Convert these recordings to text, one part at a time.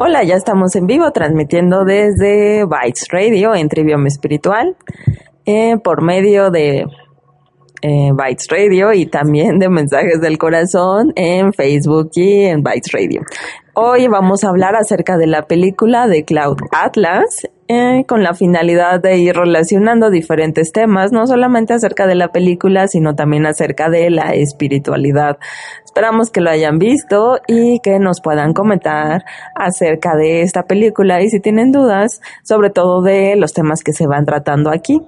Hola, ya estamos en vivo transmitiendo desde Bytes Radio en Trivium Espiritual eh, por medio de eh, Bytes Radio y también de Mensajes del Corazón en Facebook y en Bytes Radio. Hoy vamos a hablar acerca de la película de Cloud Atlas eh, con la finalidad de ir relacionando diferentes temas, no solamente acerca de la película, sino también acerca de la espiritualidad. Esperamos que lo hayan visto y que nos puedan comentar acerca de esta película y si tienen dudas, sobre todo de los temas que se van tratando aquí.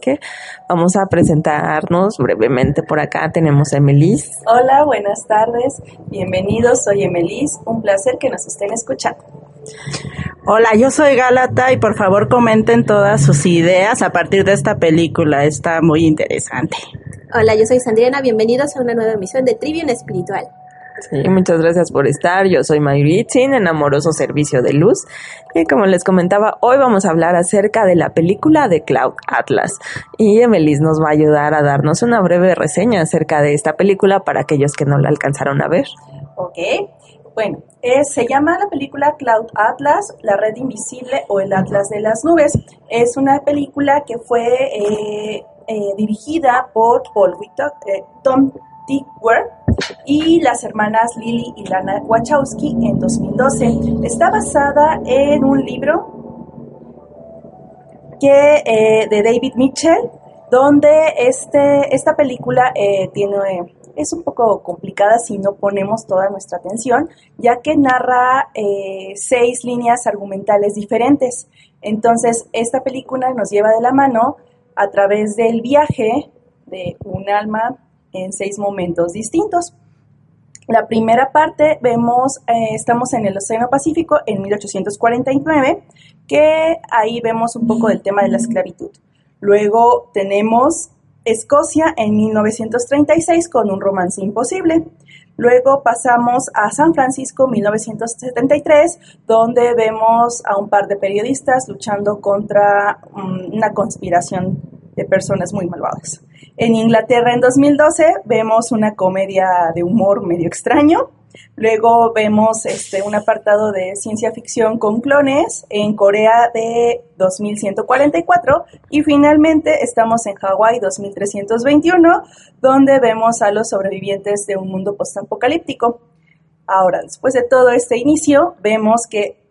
que Vamos a presentarnos brevemente por acá. Tenemos a Emelis. Hola, buenas tardes. Bienvenidos, soy Emelis. Un placer que nos estén escuchando. Hola, yo soy Galata y por favor comenten todas sus ideas a partir de esta película. Está muy interesante. Hola, yo soy Sandriana. Bienvenidos a una nueva emisión de Trivium Espiritual. Sí, muchas gracias por estar. Yo soy Mayuritzin, en Amoroso Servicio de Luz. Y como les comentaba, hoy vamos a hablar acerca de la película de Cloud Atlas. Y Emelis nos va a ayudar a darnos una breve reseña acerca de esta película para aquellos que no la alcanzaron a ver. Ok. Bueno, se llama la película Cloud Atlas, la red invisible o el Atlas de las nubes. Es una película que fue eh, eh, dirigida por Paul eh, Tom Ware y las hermanas Lily y Lana Wachowski en 2012. Está basada en un libro que, eh, de David Mitchell, donde este, esta película eh, tiene, es un poco complicada si no ponemos toda nuestra atención, ya que narra eh, seis líneas argumentales diferentes. Entonces, esta película nos lleva de la mano a través del viaje de un alma en seis momentos distintos. La primera parte vemos, eh, estamos en el Océano Pacífico en 1849, que ahí vemos un poco del tema de la esclavitud. Luego tenemos Escocia en 1936 con un romance imposible. Luego pasamos a San Francisco 1973, donde vemos a un par de periodistas luchando contra mm, una conspiración de personas muy malvadas. En Inglaterra en 2012 vemos una comedia de humor medio extraño. Luego vemos este, un apartado de ciencia ficción con clones en Corea de 2144 y finalmente estamos en Hawái 2321 donde vemos a los sobrevivientes de un mundo postapocalíptico. Ahora, después de todo este inicio, vemos que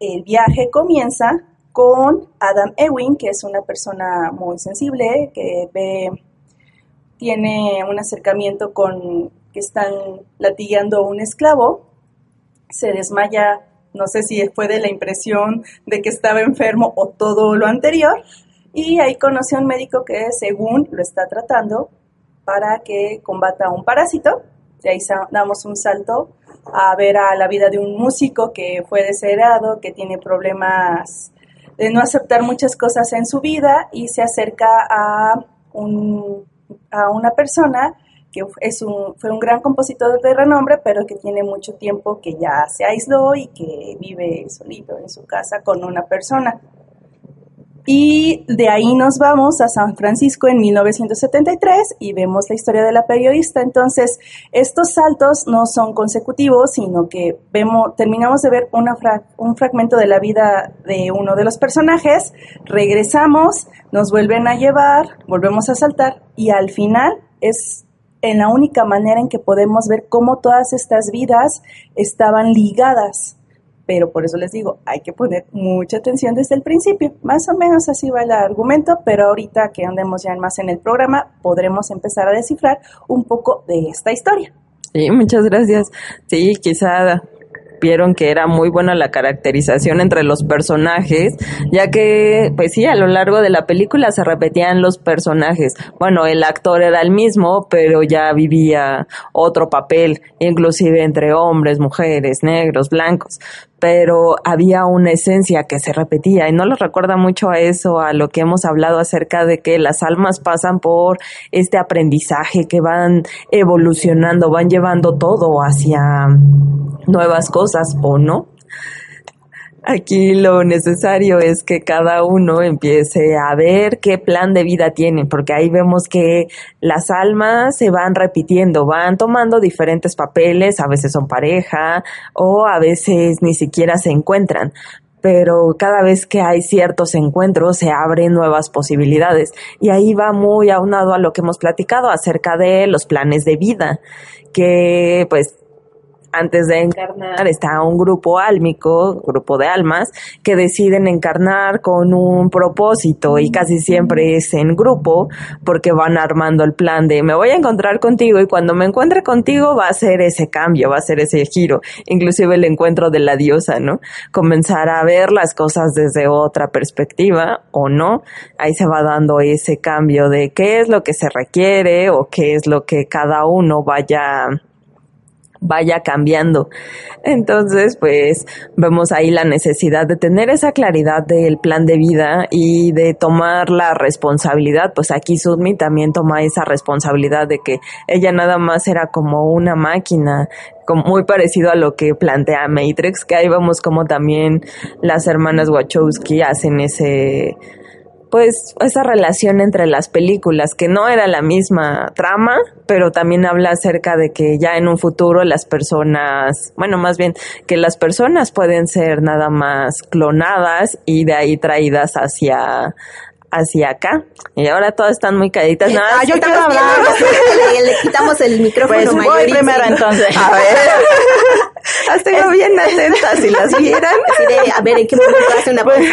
el viaje comienza con Adam Ewing, que es una persona muy sensible, que ve tiene un acercamiento con que están latigueando a un esclavo, se desmaya, no sé si fue de la impresión de que estaba enfermo o todo lo anterior, y ahí conoce a un médico que según lo está tratando para que combata un parásito, de ahí damos un salto a ver a la vida de un músico que fue desheredado, que tiene problemas de no aceptar muchas cosas en su vida y se acerca a un a una persona que es un, fue un gran compositor de renombre, pero que tiene mucho tiempo que ya se aisló y que vive solito en su casa con una persona. Y de ahí nos vamos a San Francisco en 1973 y vemos la historia de la periodista. Entonces, estos saltos no son consecutivos, sino que vemos, terminamos de ver una un fragmento de la vida de uno de los personajes, regresamos, nos vuelven a llevar, volvemos a saltar y al final es en la única manera en que podemos ver cómo todas estas vidas estaban ligadas. Pero por eso les digo, hay que poner mucha atención desde el principio. Más o menos así va el argumento, pero ahorita que andemos ya más en el programa, podremos empezar a descifrar un poco de esta historia. Sí, muchas gracias. Sí, quizá que era muy buena la caracterización entre los personajes, ya que, pues sí, a lo largo de la película se repetían los personajes. Bueno, el actor era el mismo, pero ya vivía otro papel, inclusive entre hombres, mujeres, negros, blancos pero había una esencia que se repetía y no lo recuerda mucho a eso, a lo que hemos hablado acerca de que las almas pasan por este aprendizaje, que van evolucionando, van llevando todo hacia nuevas cosas o no. Aquí lo necesario es que cada uno empiece a ver qué plan de vida tiene, porque ahí vemos que las almas se van repitiendo, van tomando diferentes papeles, a veces son pareja o a veces ni siquiera se encuentran, pero cada vez que hay ciertos encuentros se abren nuevas posibilidades. Y ahí va muy aunado a lo que hemos platicado acerca de los planes de vida que pues antes de encarnar está un grupo álmico, grupo de almas, que deciden encarnar con un propósito y casi siempre es en grupo porque van armando el plan de me voy a encontrar contigo y cuando me encuentre contigo va a ser ese cambio, va a ser ese giro, inclusive el encuentro de la diosa, ¿no? Comenzar a ver las cosas desde otra perspectiva o no, ahí se va dando ese cambio de qué es lo que se requiere o qué es lo que cada uno vaya vaya cambiando. Entonces, pues vemos ahí la necesidad de tener esa claridad del plan de vida y de tomar la responsabilidad. Pues aquí Sudmi también toma esa responsabilidad de que ella nada más era como una máquina como muy parecido a lo que plantea Matrix, que ahí vemos como también las hermanas Wachowski hacen ese pues esa relación entre las películas, que no era la misma trama, pero también habla acerca de que ya en un futuro las personas, bueno, más bien que las personas pueden ser nada más clonadas y de ahí traídas hacia hacia acá. Y ahora todas están muy calladitas. Nada, ah, yo quiero hablar. Le, le, quitamos el micrófono. Pues voy primero entonces. A ver. Las tengo bien atentas, si las vieran. a ver, ¿en qué momento hace una pues,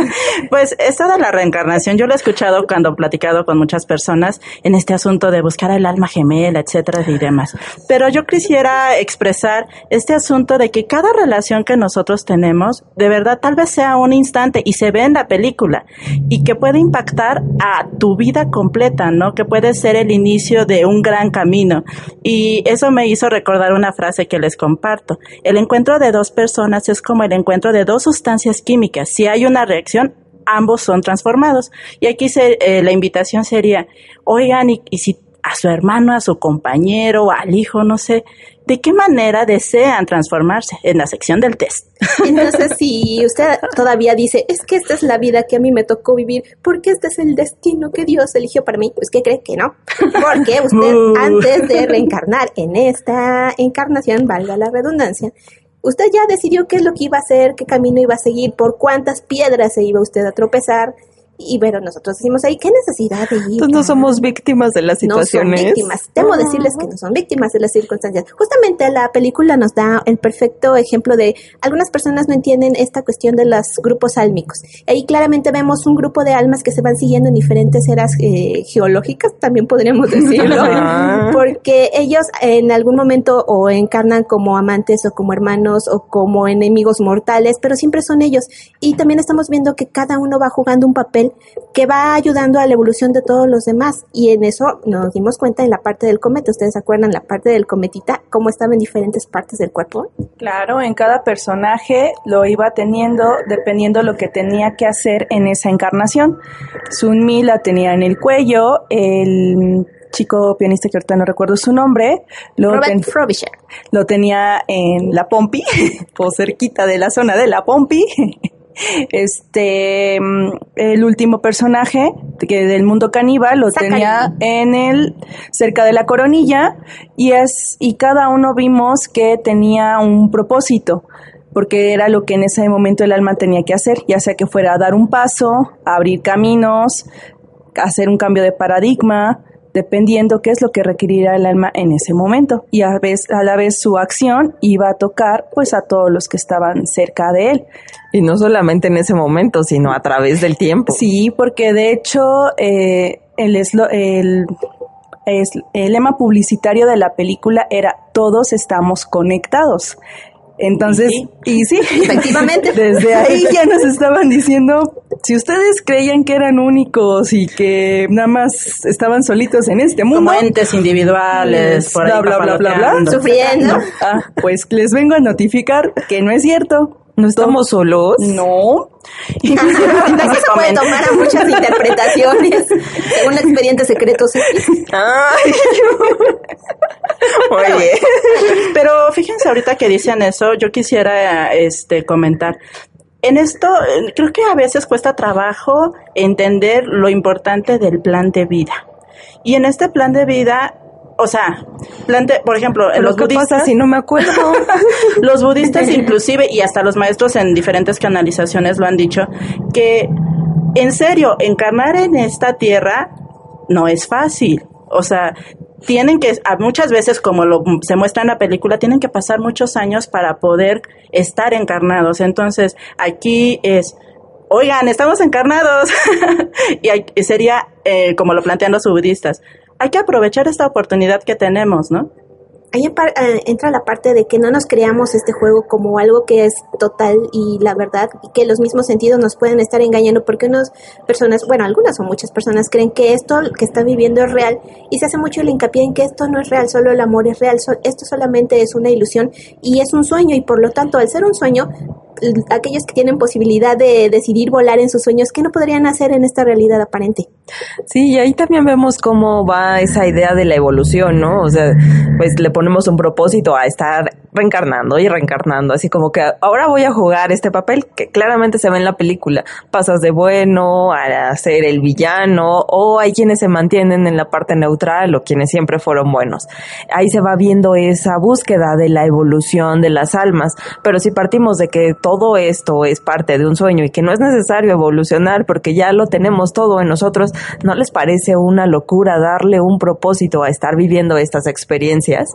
pues esta de la reencarnación, yo lo he escuchado cuando he platicado con muchas personas en este asunto de buscar el alma gemela, etcétera y demás. Pero yo quisiera expresar este asunto de que cada relación que nosotros tenemos, de verdad, tal vez sea un instante y se ve en la película y que puede impactar a tu vida completa, ¿no? Que puede ser el inicio de un gran camino. Y eso me hizo recordar una frase que les comparto. El encuentro de dos personas es como el encuentro de dos sustancias químicas. Si hay una reacción, ambos son transformados. Y aquí se, eh, la invitación sería, oigan, y, y si a su hermano, a su compañero, al hijo, no sé, ¿de qué manera desean transformarse? En la sección del test. Entonces, si usted todavía dice, es que esta es la vida que a mí me tocó vivir, porque este es el destino que Dios eligió para mí, pues ¿qué cree que no? Porque usted, antes de reencarnar en esta encarnación, valga la redundancia, usted ya decidió qué es lo que iba a hacer, qué camino iba a seguir, por cuántas piedras se iba usted a tropezar, y pero nosotros decimos ahí, ¿qué necesidad de ir? Entonces no somos víctimas de las situaciones. No son víctimas. Debo decirles que no son víctimas de las circunstancias. Justamente la película nos da el perfecto ejemplo de algunas personas no entienden esta cuestión de los grupos álmicos. Ahí claramente vemos un grupo de almas que se van siguiendo en diferentes eras eh, geológicas, también podríamos decirlo, porque ellos en algún momento o encarnan como amantes o como hermanos o como enemigos mortales, pero siempre son ellos. Y también estamos viendo que cada uno va jugando un papel que va ayudando a la evolución de todos los demás. Y en eso nos dimos cuenta en la parte del cometa. ¿Ustedes se acuerdan la parte del cometita? ¿Cómo estaba en diferentes partes del cuerpo? Claro, en cada personaje lo iba teniendo dependiendo lo que tenía que hacer en esa encarnación. Sunmi la tenía en el cuello, el chico pianista que ahorita no recuerdo su nombre, lo, Frobisher. lo tenía en la Pompi, o cerquita de la zona de la Pompi. Este, mm, el último personaje que del mundo caníbal lo tenía en el, cerca de la coronilla y es, y cada uno vimos que tenía un propósito porque era lo que en ese momento el alma tenía que hacer, ya sea que fuera a dar un paso, abrir caminos, hacer un cambio de paradigma, dependiendo qué es lo que requerirá el alma en ese momento. Y a, vez, a la vez su acción iba a tocar pues a todos los que estaban cerca de él. Y no solamente en ese momento, sino a través del tiempo. Sí, porque de hecho eh, el, el, el lema publicitario de la película era todos estamos conectados. Entonces, y sí, efectivamente, desde ahí ya nos estaban diciendo, si ustedes creían que eran únicos y que nada más estaban solitos en este mundo, como entes individuales, por bla, bla, bla, bla, bla, sufriendo, ah, pues les vengo a notificar que no es cierto. ¿No estamos solos? No. Eso se puede tomar a muchas interpretaciones, según el expediente secreto. Ay. Oye. Pero fíjense ahorita que dicen eso, yo quisiera este comentar. En esto, creo que a veces cuesta trabajo entender lo importante del plan de vida. Y en este plan de vida o sea, plante, por ejemplo, los budistas, si no me acuerdo. los budistas inclusive y hasta los maestros en diferentes canalizaciones lo han dicho que en serio, encarnar en esta tierra no es fácil. O sea, tienen que, muchas veces, como lo, se muestra en la película, tienen que pasar muchos años para poder estar encarnados. Entonces, aquí es, oigan, estamos encarnados. y sería, eh, como lo plantean los budistas, hay que aprovechar esta oportunidad que tenemos, ¿no? Ahí eh, entra la parte de que no nos creamos este juego como algo que es total y la verdad, y que los mismos sentidos nos pueden estar engañando porque unas personas, bueno, algunas o muchas personas creen que esto que están viviendo es real y se hace mucho el hincapié en que esto no es real, solo el amor es real, esto solamente es una ilusión y es un sueño y por lo tanto al ser un sueño aquellos que tienen posibilidad de decidir volar en sus sueños, ¿qué no podrían hacer en esta realidad aparente? Sí, y ahí también vemos cómo va esa idea de la evolución, ¿no? O sea, pues le ponemos un propósito a estar reencarnando y reencarnando, así como que ahora voy a jugar este papel que claramente se ve en la película. Pasas de bueno a ser el villano o hay quienes se mantienen en la parte neutral o quienes siempre fueron buenos. Ahí se va viendo esa búsqueda de la evolución de las almas, pero si partimos de que todo esto es parte de un sueño y que no es necesario evolucionar porque ya lo tenemos todo en nosotros, ¿no les parece una locura darle un propósito a estar viviendo estas experiencias?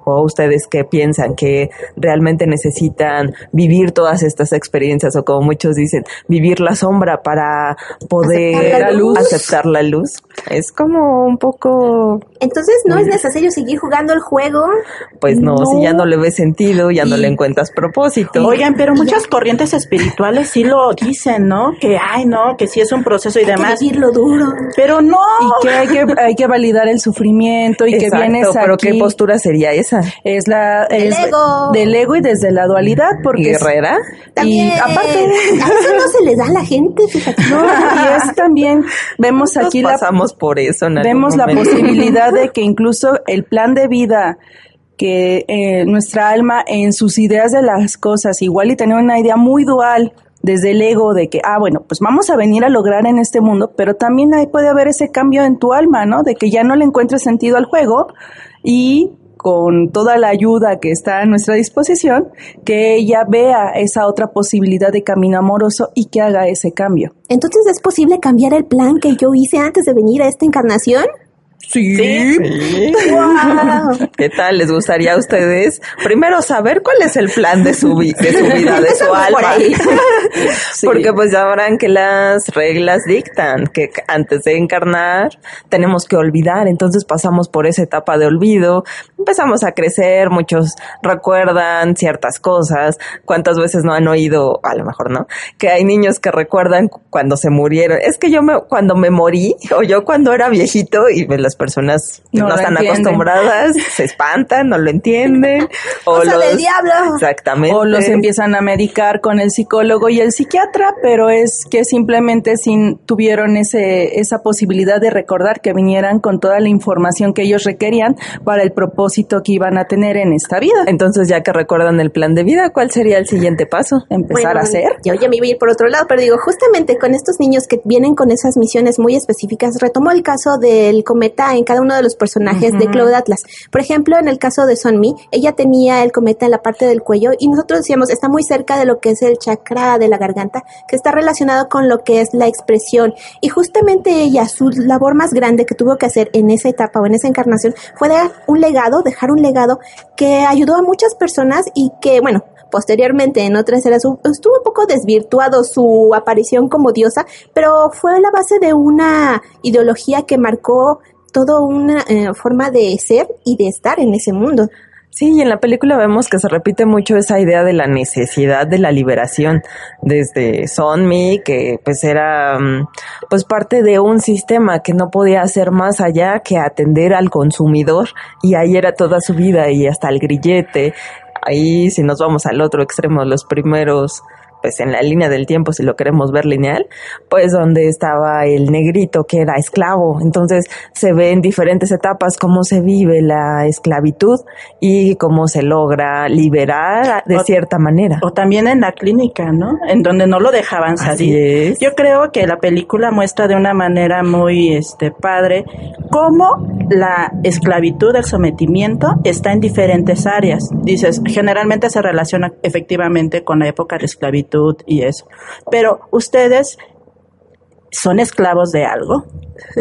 ¿O ustedes qué piensan que realmente necesitan vivir todas estas experiencias o como muchos dicen, vivir la sombra para poder aceptar la luz. Es como un poco... Entonces no es necesario seguir jugando el juego. Pues no, si ya no le ves sentido, ya no le encuentras propósito. Oigan, pero muchas corrientes espirituales sí lo dicen, ¿no? Que, ay, no, que sí es un proceso y demás. Que lo duro. Pero no. Y que hay que, hay que validar el sufrimiento y que vienes aquí. pero ¿qué postura sería esa? Es la... Es, del ego y desde la dualidad. Porque Guerrera. También, y aparte. A eso no se le da a la gente, fíjate. No, y es también, vemos aquí la. Pasamos por eso, Vemos la posibilidad de que incluso el plan de vida que eh, nuestra alma en sus ideas de las cosas, igual y tener una idea muy dual desde el ego de que, ah, bueno, pues vamos a venir a lograr en este mundo, pero también ahí puede haber ese cambio en tu alma, ¿no? De que ya no le encuentres sentido al juego y con toda la ayuda que está a nuestra disposición, que ella vea esa otra posibilidad de camino amoroso y que haga ese cambio. Entonces, ¿es posible cambiar el plan que yo hice antes de venir a esta encarnación? Sí. ¿Qué tal? ¿Les gustaría a ustedes primero saber cuál es el plan de su, vida, de su alma? Porque pues ya verán que las reglas dictan que antes de encarnar tenemos que olvidar, entonces pasamos por esa etapa de olvido, empezamos a crecer, muchos recuerdan ciertas cosas, cuántas veces no han oído, a lo mejor no, que hay niños que recuerdan cuando se murieron, es que yo me, cuando me morí, o yo cuando era viejito y me las personas no, están acostumbradas, se espantan, no lo entienden. O, los, del diablo. Exactamente. O los empiezan a medicar con el psicólogo y el psiquiatra, pero es que simplemente sin tuvieron ese, esa posibilidad de recordar que vinieran con toda la información que ellos requerían para el propósito que iban a tener en esta vida. Entonces, ya que recuerdan el plan de vida, ¿cuál sería el siguiente paso? Empezar a hacer. Yo ya me iba a ir por otro lado, pero digo, justamente con estos niños que vienen con esas misiones muy específicas, retomo el caso del cometa cometa en cada uno de los personajes de Cloud Atlas. Por ejemplo, en el caso de Sonmi, ella tenía el cometa en la parte del cuello y nosotros decíamos, está muy cerca de lo que es el chakra de la garganta, que está relacionado con lo que es la expresión. Y justamente ella, su labor más grande que tuvo que hacer en esa etapa o en esa encarnación fue dar un legado, dejar un legado que ayudó a muchas personas y que, bueno, posteriormente en otras eras estuvo un poco desvirtuado su aparición como diosa, pero fue la base de una ideología que marcó toda una eh, forma de ser y de estar en ese mundo. Sí, y en la película vemos que se repite mucho esa idea de la necesidad de la liberación desde Sonmi, que pues era mm, pues parte de un sistema que no podía hacer más allá que atender al consumidor y ahí era toda su vida y hasta el grillete. Ahí si nos vamos al otro extremo, los primeros pues en la línea del tiempo, si lo queremos ver lineal, pues donde estaba el negrito que era esclavo. Entonces se ve en diferentes etapas cómo se vive la esclavitud y cómo se logra liberar de cierta manera. O también en la clínica, ¿no? En donde no lo dejaban salir. Yo creo que la película muestra de una manera muy este padre cómo la esclavitud, el sometimiento está en diferentes áreas. Dices, generalmente se relaciona efectivamente con la época de esclavitud y eso. Pero ustedes son esclavos de algo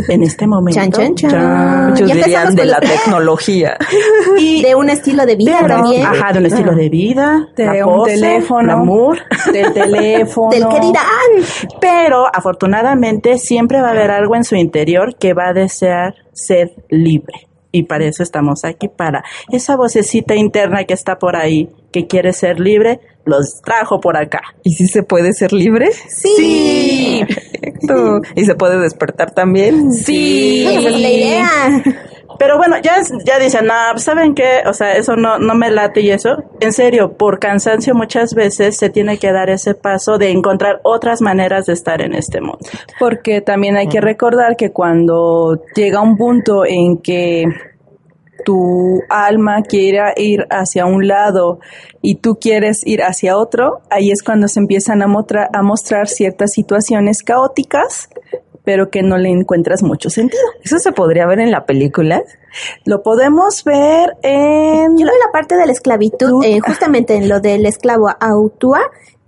en este momento. Muchos dirían de la tecnología. y de un estilo de vida también. Ajá, de un estilo de vida. De un teléfono. amor. Del teléfono. del que dirán. Pero afortunadamente siempre va a haber algo en su interior que va a desear ser libre. Y para eso estamos aquí, para esa vocecita interna que está por ahí, que quiere ser libre, los trajo por acá. ¿Y si se puede ser libre? Sí. Perfecto. ¿Y se puede despertar también? Sí. Esa es la idea. Pero bueno, ya, ya dicen, no, pues, ¿saben qué? O sea, eso no, no me late y eso. En serio, por cansancio muchas veces se tiene que dar ese paso de encontrar otras maneras de estar en este mundo. Porque también hay que recordar que cuando llega un punto en que tu alma quiere ir hacia un lado y tú quieres ir hacia otro, ahí es cuando se empiezan a, a mostrar ciertas situaciones caóticas, pero que no le encuentras mucho sentido. ¿Eso se podría ver en la película? Lo podemos ver en... Yo veo la parte de la esclavitud, eh, justamente en lo del esclavo Autua,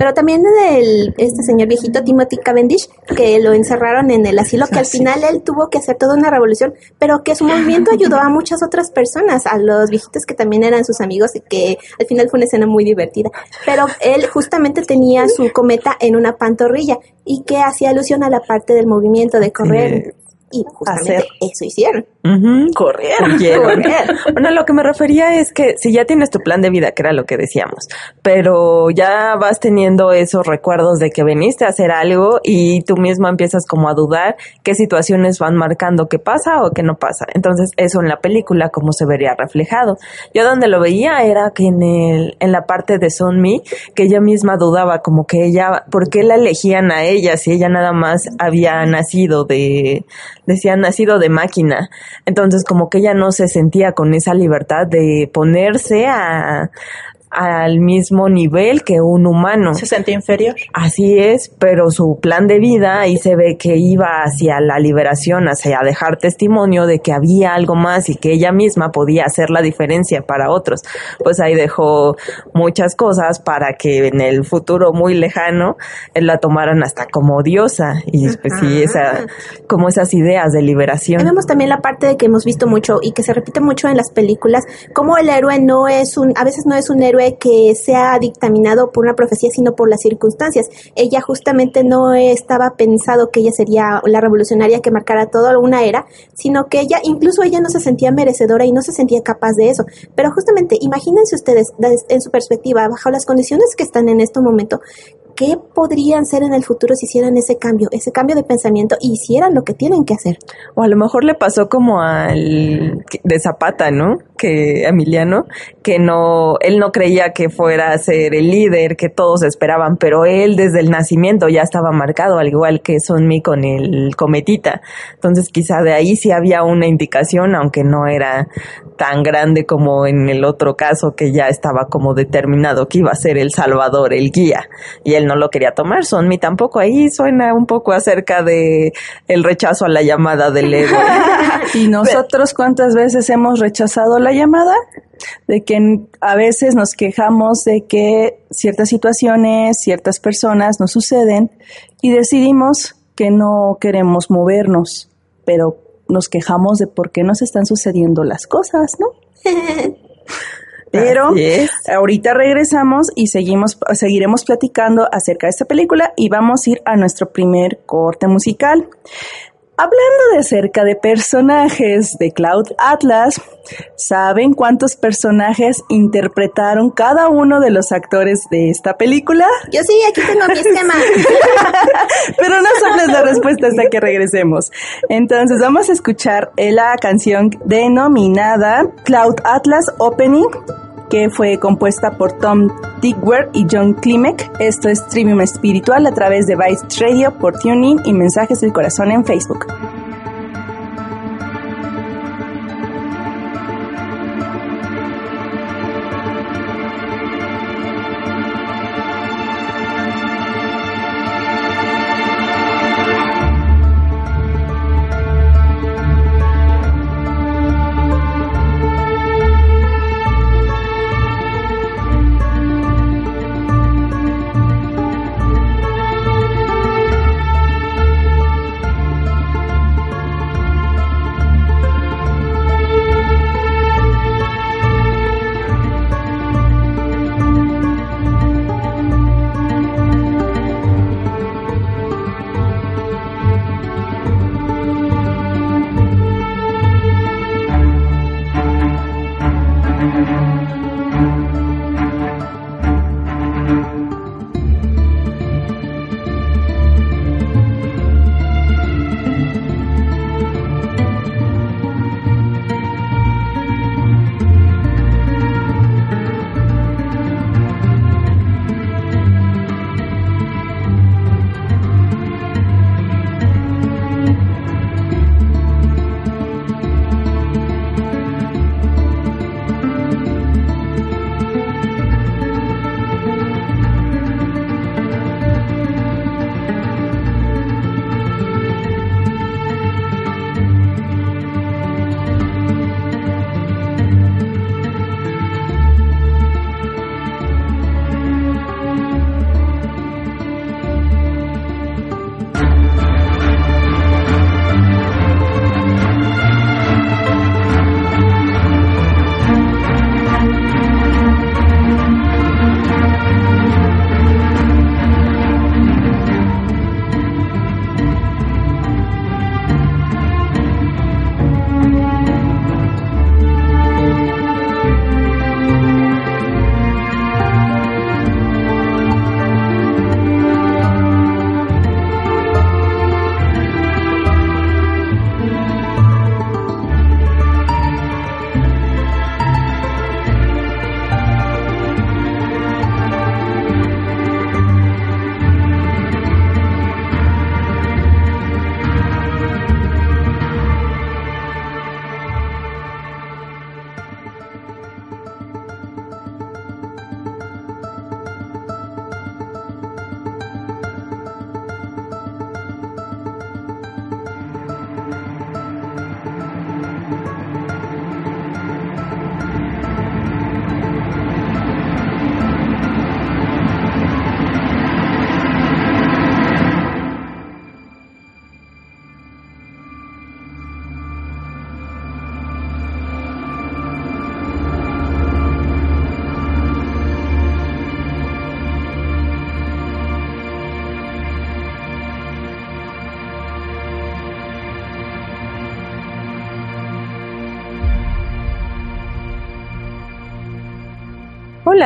pero también del este señor viejito Timothy Cavendish, que lo encerraron en el asilo, que al final él tuvo que hacer toda una revolución, pero que su movimiento ayudó a muchas otras personas, a los viejitos que también eran sus amigos y que al final fue una escena muy divertida. Pero él justamente tenía su cometa en una pantorrilla y que hacía alusión a la parte del movimiento de correr. Y justamente eso hicieron. Correr. Bueno, lo que me refería es que si ya tienes tu plan de vida, que era lo que decíamos, pero ya vas teniendo esos recuerdos de que veniste a hacer algo y tú misma empiezas como a dudar qué situaciones van marcando qué pasa o qué no pasa. Entonces, eso en la película como se vería reflejado. Yo donde lo veía era que en el, en la parte de Mi, que ella misma dudaba como que ella, ¿por qué la elegían a ella si ella nada más había nacido de, decían nacido de máquina? Entonces como que ella no se sentía con esa libertad de ponerse a, al mismo nivel que un humano. Se sentía inferior. Así es, pero su plan de vida ahí se ve que iba hacia la liberación, hacia dejar testimonio de que había algo más y que ella misma podía hacer la diferencia para otros. Pues ahí dejó muchas cosas para que en el futuro muy lejano él la tomaran hasta como diosa y pues sí, esa, como esas ideas de liberación. Vemos también la parte de que hemos visto mucho y que se repite mucho en las películas, como el héroe no es un, a veces no es un héroe que sea dictaminado por una profecía, sino por las circunstancias. Ella justamente no estaba pensado que ella sería la revolucionaria que marcara toda una era, sino que ella, incluso ella no se sentía merecedora y no se sentía capaz de eso. Pero justamente, imagínense ustedes, en su perspectiva, bajo las condiciones que están en este momento, ¿qué podrían ser en el futuro si hicieran ese cambio, ese cambio de pensamiento y hicieran lo que tienen que hacer? O a lo mejor le pasó como al de Zapata, ¿no? Que Emiliano, que no, él no creía que fuera a ser el líder que todos esperaban, pero él desde el nacimiento ya estaba marcado, al igual que Sonmi con el cometita. Entonces quizá de ahí sí había una indicación, aunque no era tan grande como en el otro caso que ya estaba como determinado que iba a ser el salvador, el guía, y él no lo quería tomar. Sonmi tampoco ahí suena un poco acerca de el rechazo a la llamada del ego. ¿Y nosotros cuántas veces hemos rechazado la llamada? De que a veces nos quejamos de que ciertas situaciones, ciertas personas nos suceden y decidimos que no queremos movernos, pero nos quejamos de por qué nos están sucediendo las cosas, ¿no? Pero ahorita regresamos y seguimos, seguiremos platicando acerca de esta película y vamos a ir a nuestro primer corte musical. Hablando de cerca de personajes de Cloud Atlas, ¿saben cuántos personajes interpretaron cada uno de los actores de esta película? Yo sí, aquí tengo mi esquema. Pero no sabes la respuesta hasta que regresemos. Entonces vamos a escuchar la canción denominada Cloud Atlas Opening que fue compuesta por Tom Digwer y John Klimek. Esto es Trivium Espiritual a través de Vice Radio por TuneIn y Mensajes del Corazón en Facebook.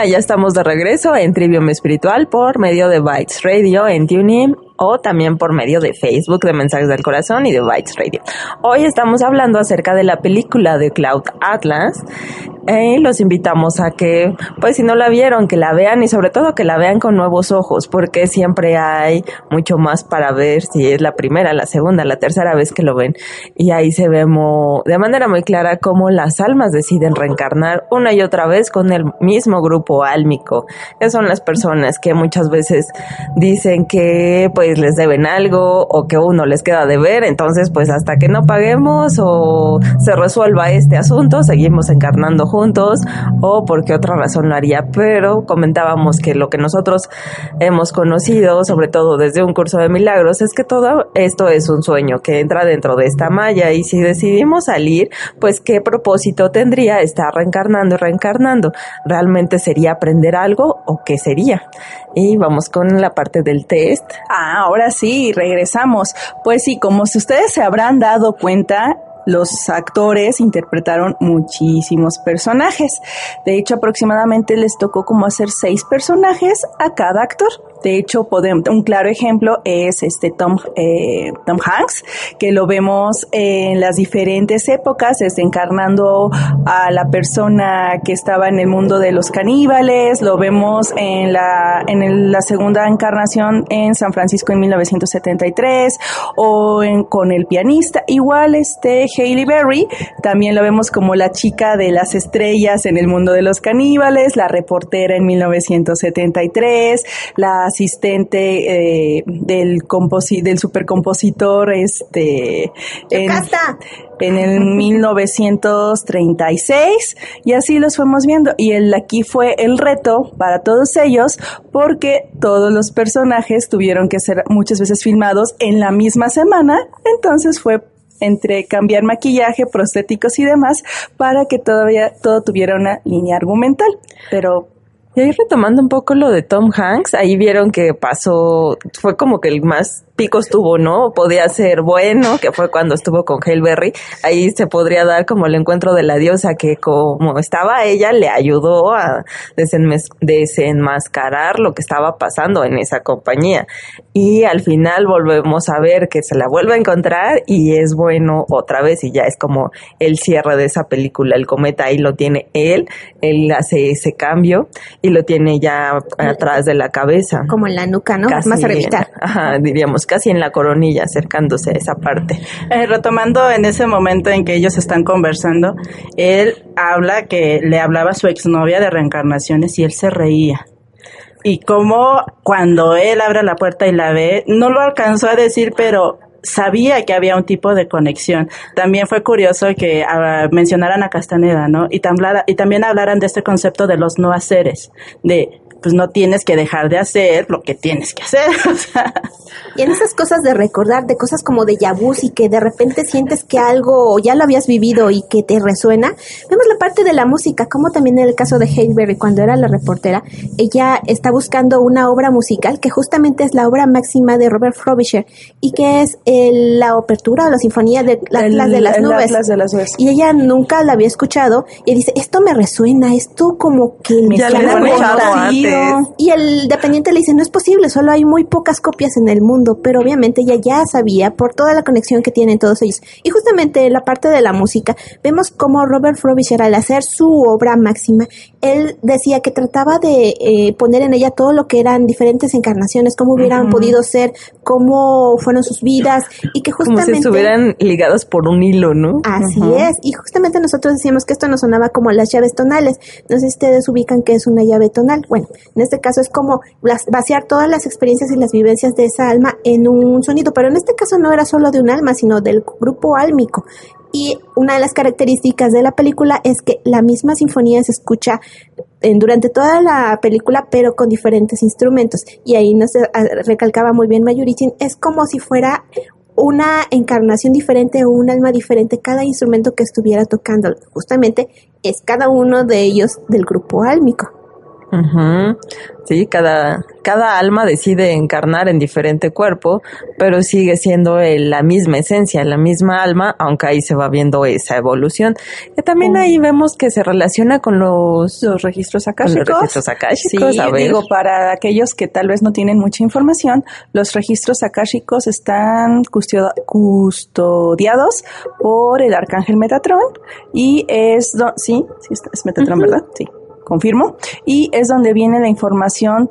Ya estamos de regreso en Trivium Espiritual por medio de Bytes Radio en TuneIn o también por medio de Facebook de Mensajes del Corazón y de Bytes Radio. Hoy estamos hablando acerca de la película de Cloud Atlas. y los invitamos a que, pues si no la vieron, que la vean y sobre todo que la vean con nuevos ojos, porque siempre hay mucho más para ver si es la primera, la segunda, la tercera vez que lo ven. Y ahí se vemos de manera muy clara cómo las almas deciden reencarnar una y otra vez con el mismo grupo álmico, que son las personas que muchas veces dicen que pues les deben algo o que uno les queda de ver, entonces pues hasta que no paguemos o se resuelva este asunto, seguimos encarnando juntos o por qué otra razón lo haría, pero comentábamos que lo que nosotros hemos conocido, sobre todo desde un curso de milagros, es que todo esto es un sueño que entra dentro de esta malla y si decidimos salir, pues qué propósito tendría estar reencarnando y reencarnando. ¿Realmente sería aprender algo o qué sería? Y vamos con la parte del test. Ah, ahora sí, regresamos. Pues sí, como si ustedes se habrán dado cuenta, los actores interpretaron muchísimos personajes. De hecho, aproximadamente les tocó como hacer seis personajes a cada actor. De hecho, podemos, un claro ejemplo es este Tom, eh, Tom Hanks, que lo vemos en las diferentes épocas, es encarnando a la persona que estaba en el mundo de los caníbales, lo vemos en la, en la segunda encarnación en San Francisco en 1973, o en, con el pianista. Igual este Hailey Berry, también lo vemos como la chica de las estrellas en el mundo de los caníbales, la reportera en 1973, la asistente eh, del composi del supercompositor este en, en el 1936 y así los fuimos viendo. Y el aquí fue el reto para todos ellos porque todos los personajes tuvieron que ser muchas veces filmados en la misma semana. Entonces fue entre cambiar maquillaje, prostéticos y demás para que todavía todo tuviera una línea argumental. Pero y ahí retomando un poco lo de Tom Hanks, ahí vieron que pasó, fue como que el más picos tuvo, ¿no? Podía ser bueno, que fue cuando estuvo con Hale Berry. Ahí se podría dar como el encuentro de la diosa que como estaba ella le ayudó a desenmascarar lo que estaba pasando en esa compañía. Y al final volvemos a ver que se la vuelve a encontrar y es bueno otra vez y ya es como el cierre de esa película. El cometa ahí lo tiene él, él hace ese cambio y lo tiene ya atrás de la cabeza. Como en la nuca, ¿no? Más. Ajá, diríamos casi en la coronilla, acercándose a esa parte. Eh, retomando en ese momento en que ellos están conversando, él habla que le hablaba a su exnovia de reencarnaciones y él se reía. Y como cuando él abre la puerta y la ve, no lo alcanzó a decir, pero sabía que había un tipo de conexión. También fue curioso que ah, mencionaran a Castaneda, ¿no? Y, y también hablaran de este concepto de los no haceres, de pues no tienes que dejar de hacer lo que tienes que hacer. Y en esas cosas de recordar, de cosas como de yabús y que de repente sientes que algo ya lo habías vivido y que te resuena, vemos la parte de la música, como también en el caso de Berry cuando era la reportera, ella está buscando una obra musical que justamente es la obra máxima de Robert Frobisher y que es la apertura o la sinfonía de, las de las nubes. de las nubes. Y ella nunca la había escuchado y dice, esto me resuena, esto como que me ya y el dependiente le dice, no es posible, solo hay muy pocas copias en el mundo, pero obviamente ella ya sabía por toda la conexión que tienen todos ellos. Y justamente en la parte de la música, vemos como Robert Frobisher al hacer su obra máxima, él decía que trataba de eh, poner en ella todo lo que eran diferentes encarnaciones, cómo hubieran podido ser, cómo fueron sus vidas y que justamente... Como si estuvieran ligados por un hilo, ¿no? Así es. Y justamente nosotros decíamos que esto nos sonaba como las llaves tonales. No sé si ustedes ubican que es una llave tonal. Bueno, en este caso es como vaciar todas las experiencias y las vivencias de esa alma en un sonido, pero en este caso no era solo de un alma, sino del grupo álmico. Y una de las características de la película es que la misma sinfonía se escucha durante toda la película, pero con diferentes instrumentos. Y ahí nos ah, recalcaba muy bien Mayurichin, es como si fuera una encarnación diferente o un alma diferente cada instrumento que estuviera tocando. Justamente es cada uno de ellos del grupo álmico. Ujú. Sí, cada, cada alma decide encarnar en diferente cuerpo, pero sigue siendo el- la misma esencia, la misma alma, aunque ahí se va viendo esa evolución. Que también ahí vemos que se relaciona con los, Los registros akáshicos. los registros akáshicos, Sí, a ver. digo, para aquellos que tal vez no tienen mucha información, los registros akáshicos están custodio- custodiados por el arcángel Metatron y es, sí, sí es, es Metatron, ¿verdad? Sí, confirmo. Y es donde viene la información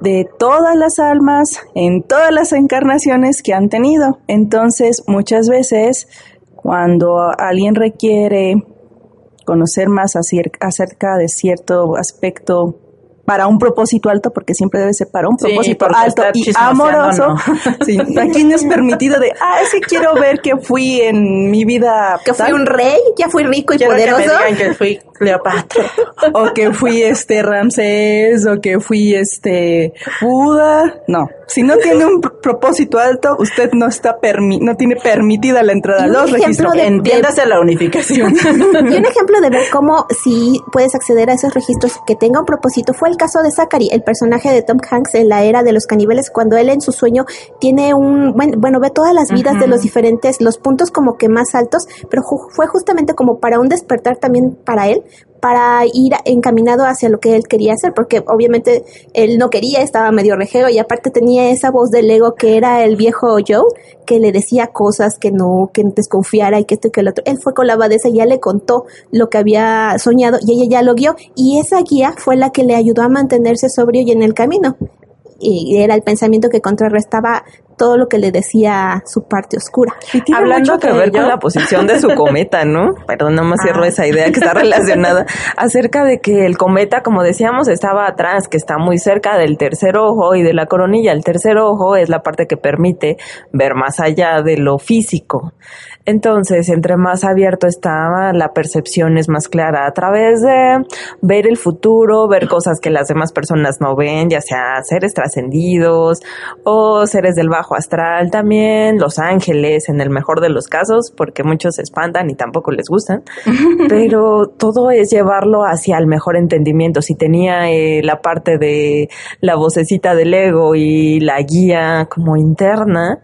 de todas las almas en todas las encarnaciones que han tenido. Entonces, muchas veces, cuando alguien requiere conocer más acerca de cierto aspecto para un propósito alto, porque siempre debe ser para un Sí, propósito alto y amoroso. no. Sí, aquí no es permitido de, ah, que quiero ver que fui en mi vida. Que fui un rey, ya fui rico y Quiero que me poderoso. digan que fui Cleopatra. o que fui este Ramsés, o que fui este Buda. No, si no tiene un pr- propósito alto, usted no está permi no tiene permitida la entrada a los registros. de- Entiéndase la unificación. Y un ejemplo de ver cómo si puedes acceder a esos registros que tenga un propósito fue el caso de Zachary, el personaje de Tom Hanks en la era de los caníbales, cuando él en su sueño tiene un, bueno, bueno ve todas las vidas de los diferentes, los puntos como que más altos, pero ju- fue justamente como para un despertar también para él, para ir encaminado hacia lo que él quería hacer, porque obviamente él no quería, estaba medio rejego y aparte tenía esa voz del ego que era el viejo Joe, que le decía cosas que no, que desconfiara y que esto y que el otro. Él fue con la abadesa y ya le contó lo que había soñado y ella ya lo guió y esa guía fue la que le ayudó a mantenerse sobrio y en el camino. Y era el pensamiento que contrarrestaba todo lo que le decía su parte oscura. Y tiene Hablando mucho que ver ello. con la posición de su cometa, ¿no? Perdón, no más cierro esa idea que está relacionada acerca de que el cometa, como decíamos, estaba atrás, que está muy cerca del tercer ojo y de la coronilla. El tercer ojo es la parte que permite ver más allá de lo físico. Entonces, entre más abierto está, la percepción es más clara a través de ver el futuro, ver cosas que las demás personas no ven, ya sea seres trascendidos o seres del bajo astral también, los ángeles en el mejor de los casos, porque muchos se espantan y tampoco les gustan, pero todo es llevarlo hacia el mejor entendimiento. Si tenía eh, la parte de la vocecita del ego y la guía como interna,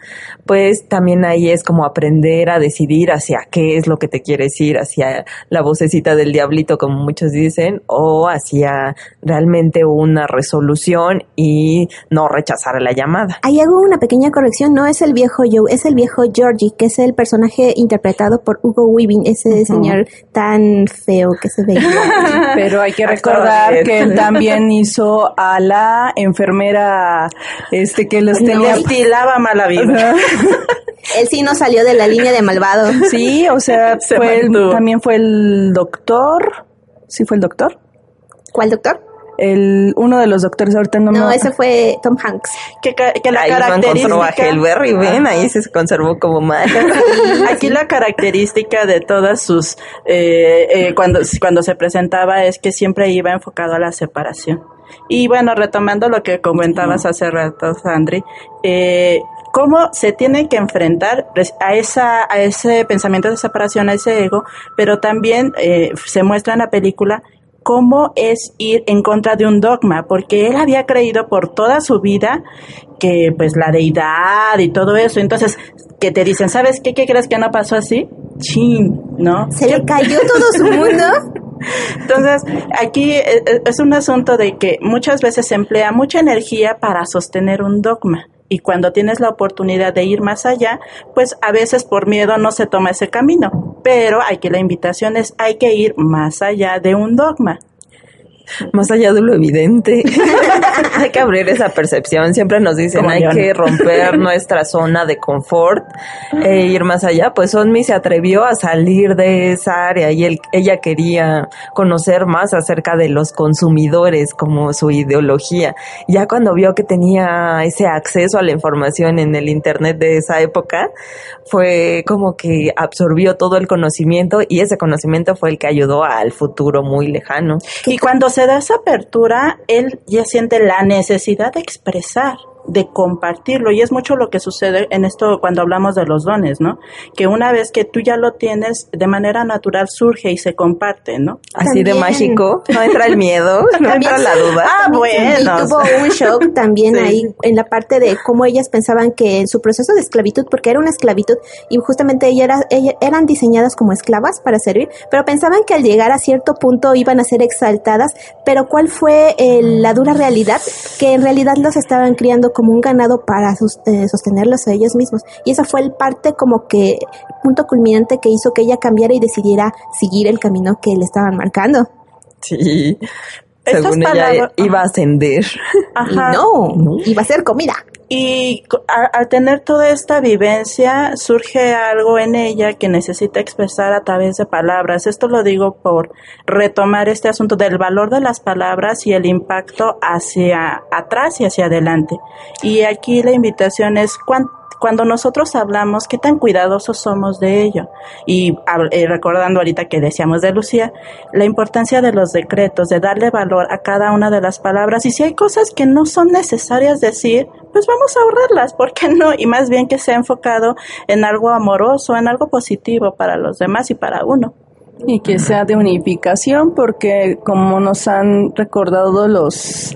pues también ahí es como aprender a decidir hacia qué es lo que te quieres ir, hacia la vocecita del diablito, como muchos dicen, o hacia realmente una resolución y no rechazar la llamada. Ahí hago una pequeña corrección, no es el viejo Joe, es el viejo Georgie, que es el personaje interpretado por Hugo Weaving, ese señor tan feo que se veía. Pero hay que recordar que él también hizo a la enfermera este que los Le tenía estilaba mala vida. Él sí no salió de la línea de malvado. Sí, o sea, Se fue el- también fue el doctor. Sí fue el doctor. ¿Cuál doctor? El uno de los doctores ahorita no, No, me ese fue Tom Hanks. Que, que la ahí a característica... Helberry, ven, ahí se conservó como mal. Aquí la característica de todas sus, eh, eh, cuando, cuando se presentaba es que siempre iba enfocado a la separación. Y bueno, retomando lo que comentabas hace rato, Sandri, eh, cómo se tiene que enfrentar a esa, a ese pensamiento de separación, a ese ego, pero también eh, se muestra en la película cómo es ir en contra de un dogma, porque él había creído por toda su vida que pues la deidad y todo eso, entonces que te dicen, ¿sabes qué? ¿Qué crees que no pasó así? Chin, ¿no? Se le cayó todo su mundo. Entonces, aquí eh, eh, es un asunto de que muchas veces se emplea mucha energía para sostener un dogma. Y cuando tienes la oportunidad de ir más allá, pues a veces por miedo no se toma ese camino. Pero aquí la invitación es, hay que ir más allá de un dogma. Más allá de lo evidente. hay que abrir esa percepción. Siempre nos dicen Como hay que romper nuestra zona de confort e ir más allá. Pues Onmi se atrevió a salir de esa área y él- ella quería conocer más acerca de los consumidores como su ideología. Ya cuando vio que tenía ese acceso a la información en el internet de esa época, fue como que absorbió todo el conocimiento y ese conocimiento fue el que ayudó al futuro muy lejano. Y cuando se da esa apertura, él ya siente la necesidad de expresar. De compartirlo. Y es mucho lo que sucede en esto cuando hablamos de los dones, ¿no? Que una vez que tú ya lo tienes, de manera natural surge y se comparte, ¿no? Así de mágico, no entra el miedo, no entra la duda. Ah, bueno. Y tuvo un shock también ahí en la parte de cómo ellas pensaban que en su proceso de esclavitud, porque era una esclavitud y justamente ella era, ella, eran diseñadas como esclavas para servir, pero pensaban que al llegar a cierto punto iban a ser exaltadas, pero ¿cuál fue eh, la dura realidad? Que en realidad los estaban criando como un ganado para eh, sostenerlos a ellos mismos. Y esa fue el parte como que punto culminante que hizo que ella cambiara y decidiera seguir el camino que le estaban marcando. Sí. Según ella iba a ascender. Ajá. no, iba a ser comida. Y al tener toda esta vivencia, surge algo en ella que necesita expresar a través de palabras. Esto lo digo por retomar este asunto del valor de las palabras y el impacto hacia atrás y hacia adelante. Y aquí la invitación es cuánto cuando nosotros hablamos, qué tan cuidadosos somos de ello. Y eh, recordando ahorita que decíamos de Lucía, la importancia de los decretos, de darle valor a cada una de las palabras. Y si hay cosas que no son necesarias decir, pues vamos a ahorrarlas, ¿por qué no? Y más bien que sea enfocado en algo amoroso, en algo positivo para los demás y para uno. Y que sea de unificación, porque como nos han recordado los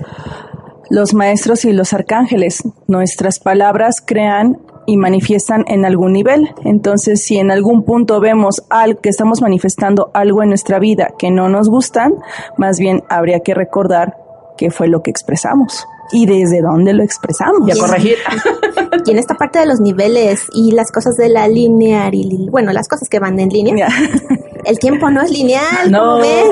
los maestros y los arcángeles. Nuestras palabras crean y manifiestan en algún nivel. Entonces, si en algún punto vemos al que estamos manifestando algo en nuestra vida que no nos gustan, más bien habría que recordar qué fue lo que expresamos y desde dónde lo expresamos. Y a corregir. Y en esta parte de los niveles y las cosas de la lineal y bueno, las cosas que van en línea. El tiempo no es lineal, no. ven.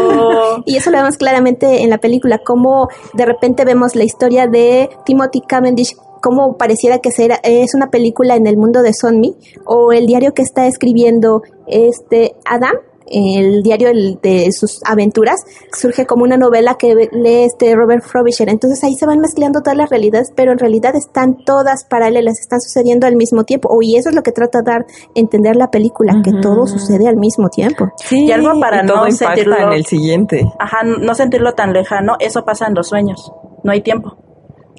Y eso lo vemos claramente en la película, como de repente vemos la historia de Timothy Cavendish como pareciera que será, es una película en el mundo de Sonmi o el diario que está escribiendo este Adam el diario de sus aventuras surge como una novela que lee este Robert Frobisher. Entonces ahí se van mezclando todas las realidades, pero en realidad están todas paralelas, están sucediendo al mismo tiempo. y eso es lo que trata de dar entender la película, que todo sucede al mismo tiempo. Sí, y algo para no sentirlo en el siguiente. Ajá, no sentirlo tan lejano, eso pasa en los sueños. No hay tiempo.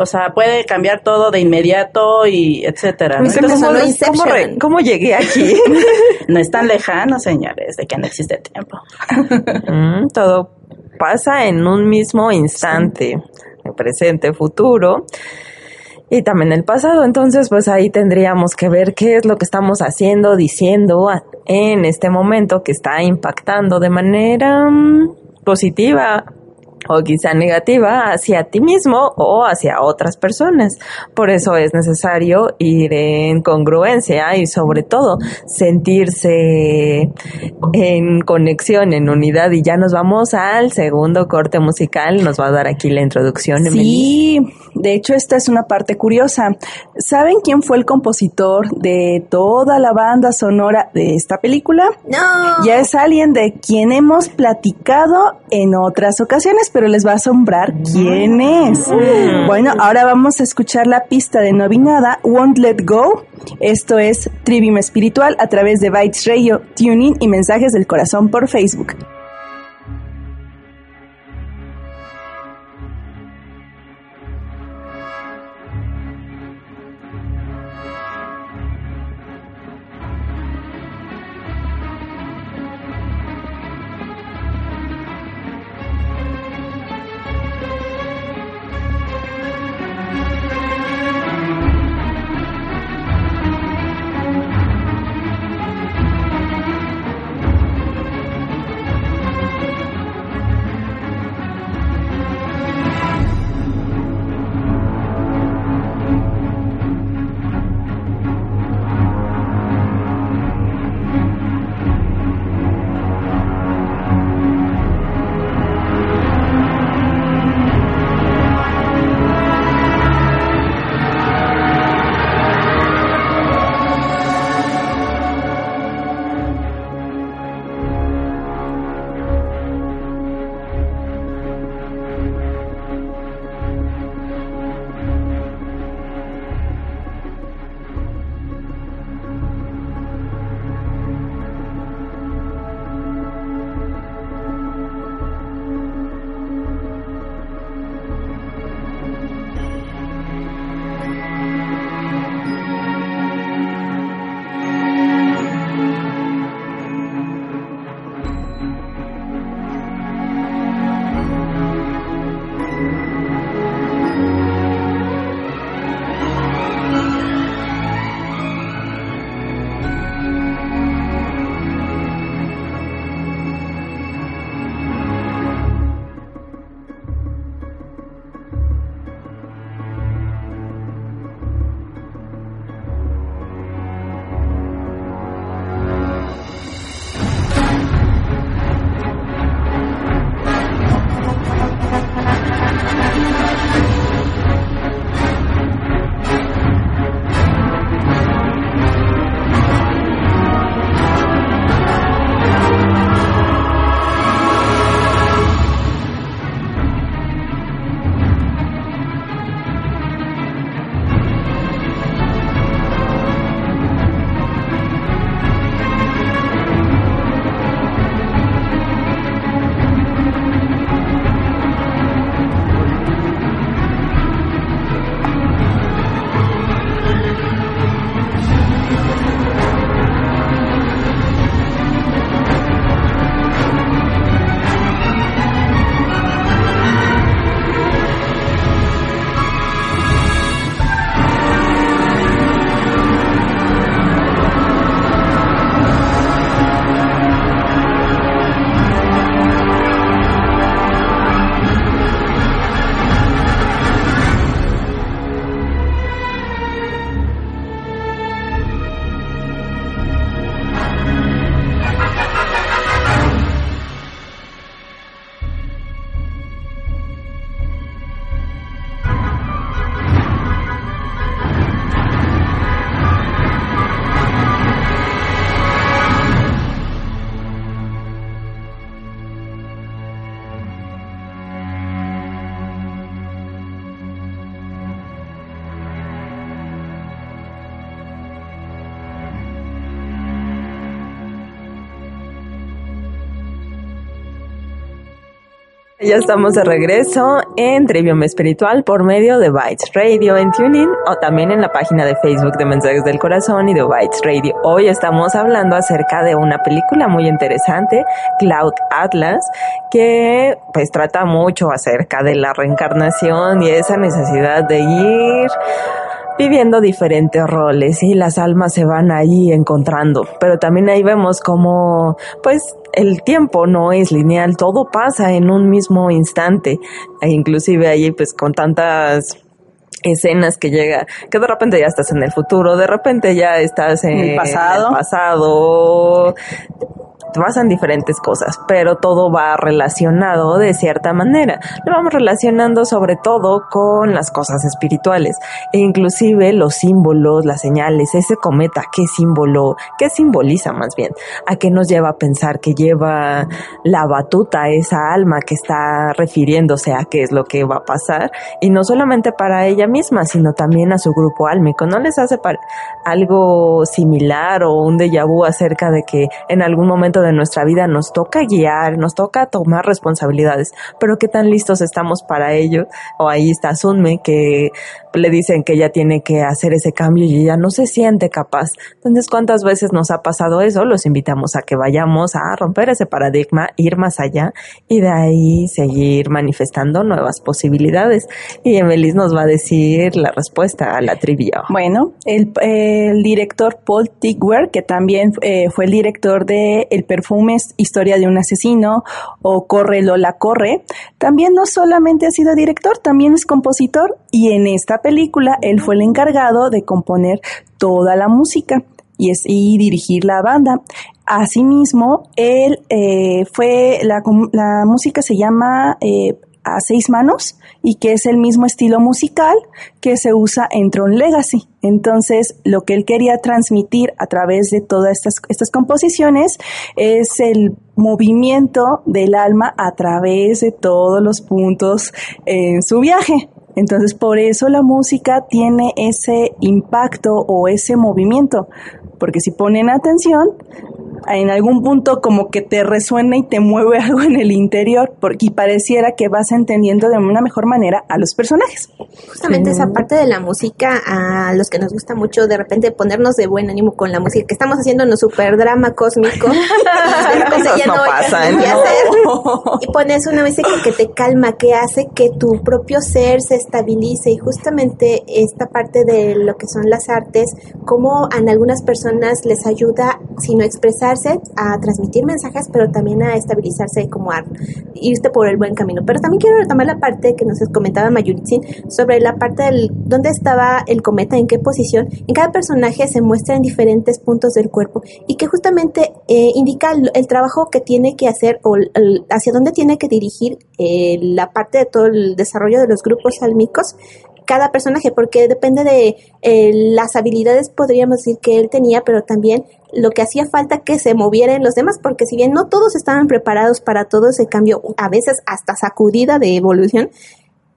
O sea, puede cambiar todo de inmediato y etcétera. ¿cómo, llegué aquí? no es tan lejano, señores, de que no existe tiempo. Mm, todo pasa en un mismo instante, el presente, futuro y también el pasado. Entonces, pues ahí tendríamos que ver qué es lo que estamos haciendo, diciendo en este momento que está impactando de manera mm, positiva o quizá negativa hacia ti mismo o hacia otras personas. Por eso es necesario ir en congruencia y sobre todo sentirse en conexión, en unidad. Y ya nos vamos al segundo corte musical. Nos va a dar aquí la introducción. Sí, de hecho esta es una parte curiosa. ¿Saben quién fue el compositor de toda la banda sonora de esta película? No. Ya es alguien de quien hemos platicado en otras ocasiones, pero les va a asombrar quién es. Mm. Bueno, ahora vamos a escuchar la pista de No Nada, Won't Let Go. Esto es Trivium Espiritual a través de Bytes Radio, Tuning y Mensajes del Corazón por Facebook. Ya estamos de regreso en Trivium Espiritual por medio de Bytes Radio en TuneIn o también en la página de Facebook de Mensajes del Corazón y de Bytes Radio. Hoy estamos hablando acerca de una película muy interesante, Cloud Atlas, que pues trata mucho acerca de la reencarnación y esa necesidad de ir viviendo diferentes roles y las almas se van ahí encontrando. Pero también ahí vemos como, pues, el tiempo no es lineal, todo pasa en un mismo instante. E inclusive ahí, pues, con tantas escenas que llega, que de repente ya estás en el futuro, de repente ya estás en, el pasado. En el pasado pasan diferentes cosas, pero todo va relacionado de cierta manera. Lo vamos relacionando sobre todo con las cosas espirituales e inclusive los símbolos, las señales, ese cometa, qué símbolo, qué simboliza más bien, a qué nos lleva a pensar que lleva la batuta esa alma que está refiriéndose a qué es lo que va a pasar y no solamente para ella misma, sino también a su grupo álmico. ¿No les hace algo similar o un déjà vu acerca de que en algún momento de nuestra vida nos toca guiar, nos toca tomar responsabilidades, pero qué tan listos estamos para ello. O ahí está Sunme que le dicen que ella tiene que hacer ese cambio y ella no se siente capaz. Entonces, ¿cuántas veces nos ha pasado eso? Los invitamos a que vayamos a romper ese paradigma, ir más allá y de ahí seguir manifestando nuevas posibilidades. Y Emelis nos va a decir la respuesta a la trivia. Bueno, el, director Paul Tigwer, que también eh, fue el director de El perfume Historia de un asesino o Corre Lola Corre, también no solamente ha sido director, también es compositor y en esta película él fue el encargado de componer toda la música y, es, y dirigir la banda. Asimismo, él eh, fue, la, la, música se llama eh, A Seis Manos y que es el mismo estilo musical que se usa en Tron Legacy. Entonces, lo que él quería transmitir a través de todas estas, estas composiciones es el movimiento del alma a través de todos los puntos en su viaje. Entonces, por eso la música tiene ese impacto o ese movimiento, porque si ponen atención, en algún punto como que te resuena y te mueve algo en el interior porque pareciera que vas entendiendo de una mejor manera a los personajes. Justamente esa parte de la música a los que nos gusta mucho de repente ponernos de buen ánimo con la música, que estamos haciendo un super drama cósmico ya no, pasa, y pones una música que te calma, que hace que tu propio ser se estabilice y justamente esta parte de lo que son las artes, como a algunas personas les ayuda, si no expresar a transmitir mensajes, pero también a estabilizarse como a irte por el buen camino. Pero también quiero retomar la parte que nos comentaba Mayuritzin sobre la parte del dónde estaba el cometa, en qué posición. En cada personaje se muestra en diferentes puntos del cuerpo y que justamente eh, indica el, trabajo que tiene que hacer o hacia dónde tiene que dirigir eh, la parte de todo el desarrollo de los grupos álmicos cada personaje, porque depende de eh, las habilidades, podríamos decir, que él tenía, pero también lo que hacía falta que se moviera en los demás, porque si bien no todos estaban preparados para todo ese cambio, a veces hasta sacudida de evolución,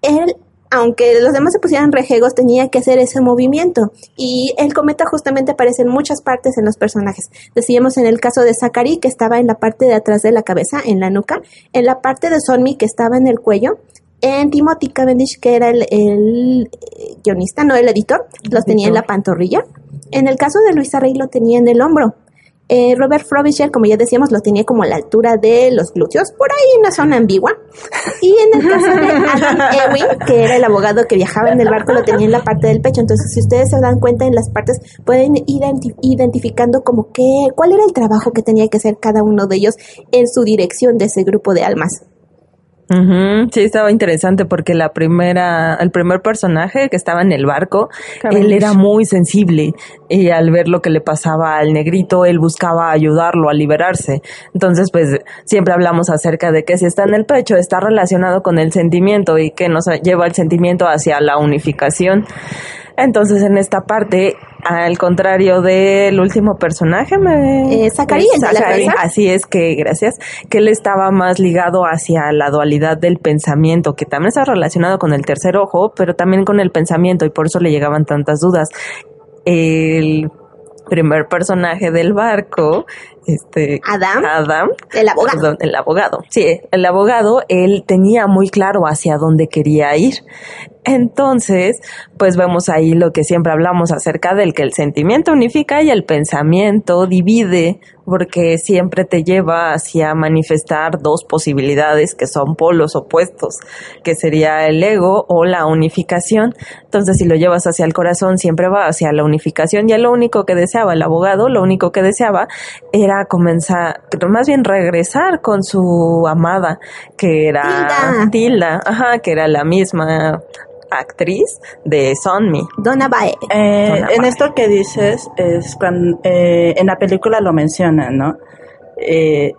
él aunque los demás se pusieran rejegos, tenía que hacer ese movimiento. Y el cometa justamente aparece en muchas partes en los personajes. Decíamos en el caso de Zachary, que estaba en la parte de atrás de la cabeza, en la nuca, en la parte de Sonmi, que estaba en el cuello, en Timothy Cavendish, que era el, guionista, no el editor, los tenía en la pantorrilla. En el caso de Luisa Rey lo tenía en el hombro. Eh, Robert Frobisher, como ya decíamos, lo tenía como a la altura de los glúteos, por ahí una zona ambigua. Y en el caso de Adam Ewing, que era el abogado que viajaba en el barco, lo tenía en la parte del pecho. Entonces, si ustedes se dan cuenta en las partes, pueden ir identificando como que, cuál era el trabajo que tenía que hacer cada uno de ellos en su dirección de ese grupo de almas. Sí, estaba interesante porque la primera, el primer personaje que estaba en el barco, él era muy sensible y al ver lo que le pasaba al negrito, él buscaba ayudarlo a liberarse. Entonces, pues siempre hablamos acerca de que si está en el pecho, está relacionado con el sentimiento y que nos lleva el sentimiento hacia la unificación. Entonces, en esta parte, al contrario del último personaje, me... Eh, así es que, gracias, que él estaba más ligado hacia la dualidad del pensamiento, que también está relacionado con el tercer ojo, pero también con el pensamiento, y por eso le llegaban tantas dudas. El primer personaje del barco este Adam, Adam, el abogado. perdón, el abogado. Sí, el abogado, él tenía muy claro hacia dónde quería ir. Entonces, pues vemos ahí lo que siempre hablamos acerca del que el sentimiento unifica y el pensamiento divide, porque siempre te lleva hacia manifestar dos posibilidades que son polos opuestos, que sería el ego o la unificación. Entonces, si lo llevas hacia el corazón, siempre va hacia la unificación. Y lo único que deseaba el abogado, lo único que deseaba era comenzar, más bien regresar con su amada, que era Tilda. Tilda, ajá, que era la misma actriz de Sonmi. Donna Bae. Eh, en esto que dices, es cuando eh, en la película lo mencionan, ¿no? Eh,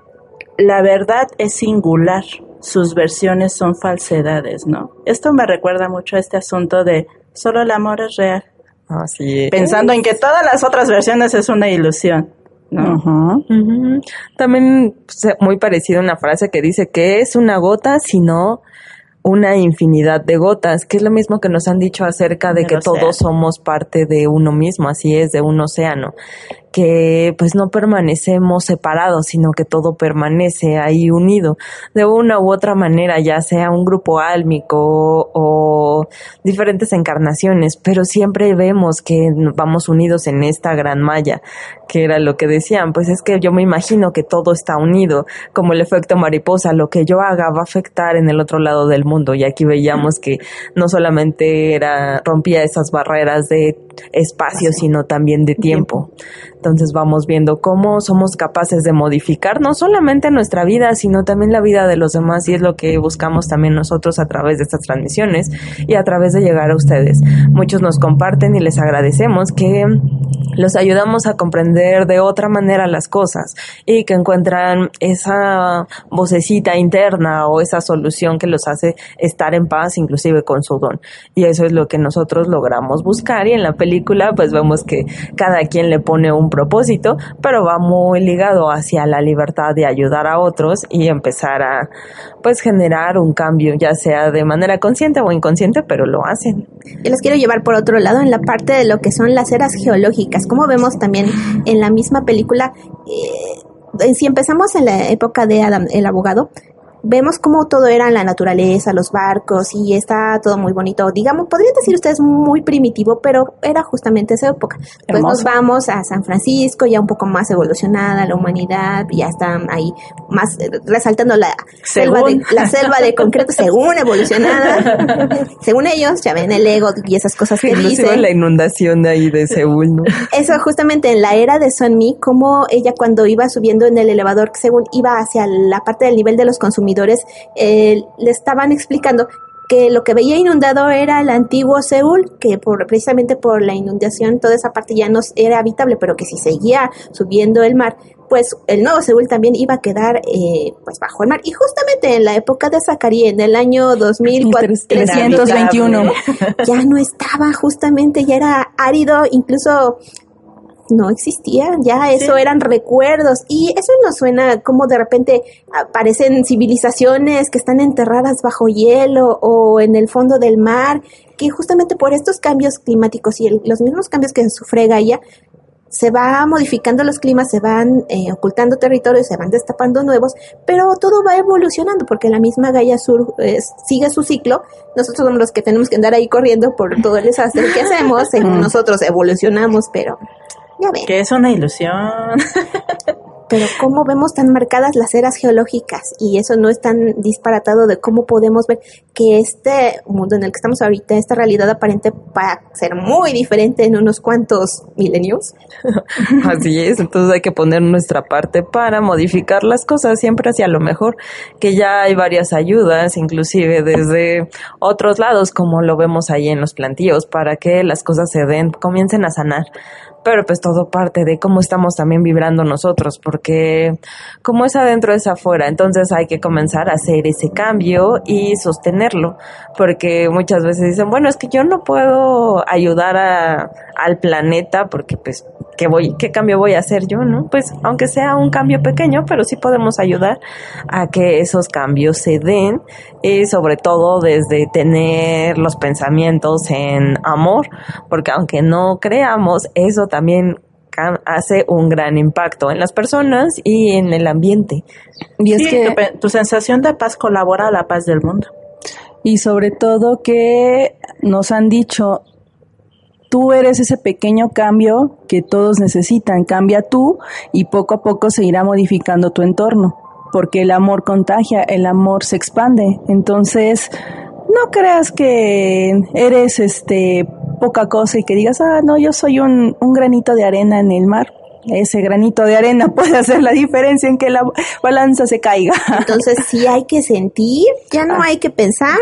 la verdad es singular, sus versiones son falsedades, ¿no? Esto me recuerda mucho a este asunto de solo el amor es real, Así es. pensando en que todas las otras versiones es una ilusión, También pues, muy parecida una frase que dice que es una gota, sino una infinidad de gotas, que es lo mismo que nos han dicho acerca de que océano. todos somos parte de uno mismo, así es, de un océano, que pues no permanecemos separados, sino que todo permanece ahí unido, de una u otra manera, ya sea un grupo álmico o diferentes encarnaciones, pero siempre vemos que vamos unidos en esta gran malla, que era lo que decían, pues es que yo me imagino que todo está unido, como el efecto mariposa, lo que yo haga va a afectar en el otro lado del mundo, y aquí veíamos que no solamente era, rompía esas barreras de espacio, sino también de tiempo. Entonces vamos viendo cómo somos capaces de modificar no solamente nuestra vida, sino también la vida de los demás y es lo que buscamos también nosotros a través de estas transmisiones y a través de llegar a ustedes. Muchos nos comparten y les agradecemos que los ayudamos a comprender de otra manera las cosas y que encuentran esa vocecita interna o esa solución que los hace estar en paz inclusive con su don. Y eso es lo que nosotros logramos buscar y en la pues vemos que cada quien le pone un propósito, pero va muy ligado hacia la libertad de ayudar a otros y empezar a pues generar un cambio, ya sea de manera consciente o inconsciente, pero lo hacen. Yo los quiero llevar por otro lado en la parte de lo que son las eras geológicas. Como vemos también en la misma película, eh, si empezamos en la época de Adam, el abogado, vemos cómo todo era en la naturaleza, los barcos y está todo muy bonito. Digamos, podrían decir ustedes muy primitivo, pero era justamente esa época. Pues nos vamos a San Francisco, ya un poco más evolucionada la humanidad, ya están ahí más eh, resaltando la selva, de, la selva de concreto según evolucionada. según ellos, ya ven el ego y esas cosas que Inclusive dicen. la inundación de ahí de Seúl, ¿no? Eso justamente en la era de Sunmi, como ella cuando iba subiendo en el elevador, según iba hacia la parte del nivel de los consumidores, eh, le estaban explicando que lo que veía inundado era el antiguo Seúl, que por, precisamente por la inundación toda esa parte ya no era habitable, pero que si seguía subiendo el mar, pues el nuevo Seúl también iba a quedar eh, pues bajo el mar. Y justamente en la época de Zacarías, en el año 2004, 321. ya no estaba justamente, ya era árido, incluso no existía, ya eso eran recuerdos y eso nos suena como de repente aparecen civilizaciones que están enterradas bajo hielo o en el fondo del mar, que justamente por estos cambios climáticos y el- los mismos cambios que sufre Gaia, se va modificando los climas, se van eh, ocultando territorios, se van destapando nuevos, pero todo va evolucionando porque la misma Gaia Sur eh, sigue su ciclo. Nosotros somos los que tenemos que andar ahí corriendo por todo el desastre que hacemos, nosotros evolucionamos, pero. Que es una ilusión. Pero cómo vemos tan marcadas las eras geológicas y eso no es tan disparatado de cómo podemos ver que este mundo en el que estamos ahorita, esta realidad aparente va a ser muy diferente en unos cuantos milenios. Así es, entonces hay que poner nuestra parte para modificar las cosas siempre hacia lo mejor, que ya hay varias ayudas, inclusive desde otros lados, como lo vemos ahí en los plantíos, para que las cosas se den, comiencen a sanar. Pero pues todo parte de cómo estamos también vibrando nosotros, porque como es adentro es afuera, entonces hay que comenzar a hacer ese cambio y sostenerlo, porque muchas veces dicen, bueno, es que yo no puedo ayudar a, al planeta porque pues ¿qué voy, qué cambio voy a hacer yo, no? Pues aunque sea un cambio pequeño, pero sí podemos ayudar a que esos cambios se den y sobre todo desde tener los pensamientos en amor, porque aunque no creamos, eso también hace un gran impacto en las personas y en el ambiente. Y es que tu, tu sensación de paz colabora a la paz del mundo. Y sobre todo que nos han dicho, tú eres ese pequeño cambio que todos necesitan, cambia tú y poco a poco se irá modificando tu entorno, porque el amor contagia, el amor se expande. Entonces, no creas que eres este poca cosa y que digas, ah, no, yo soy un, un granito de arena en el mar. Ese granito de arena puede hacer la diferencia en que la balanza se caiga. Entonces sí hay que sentir, ya no hay que pensar.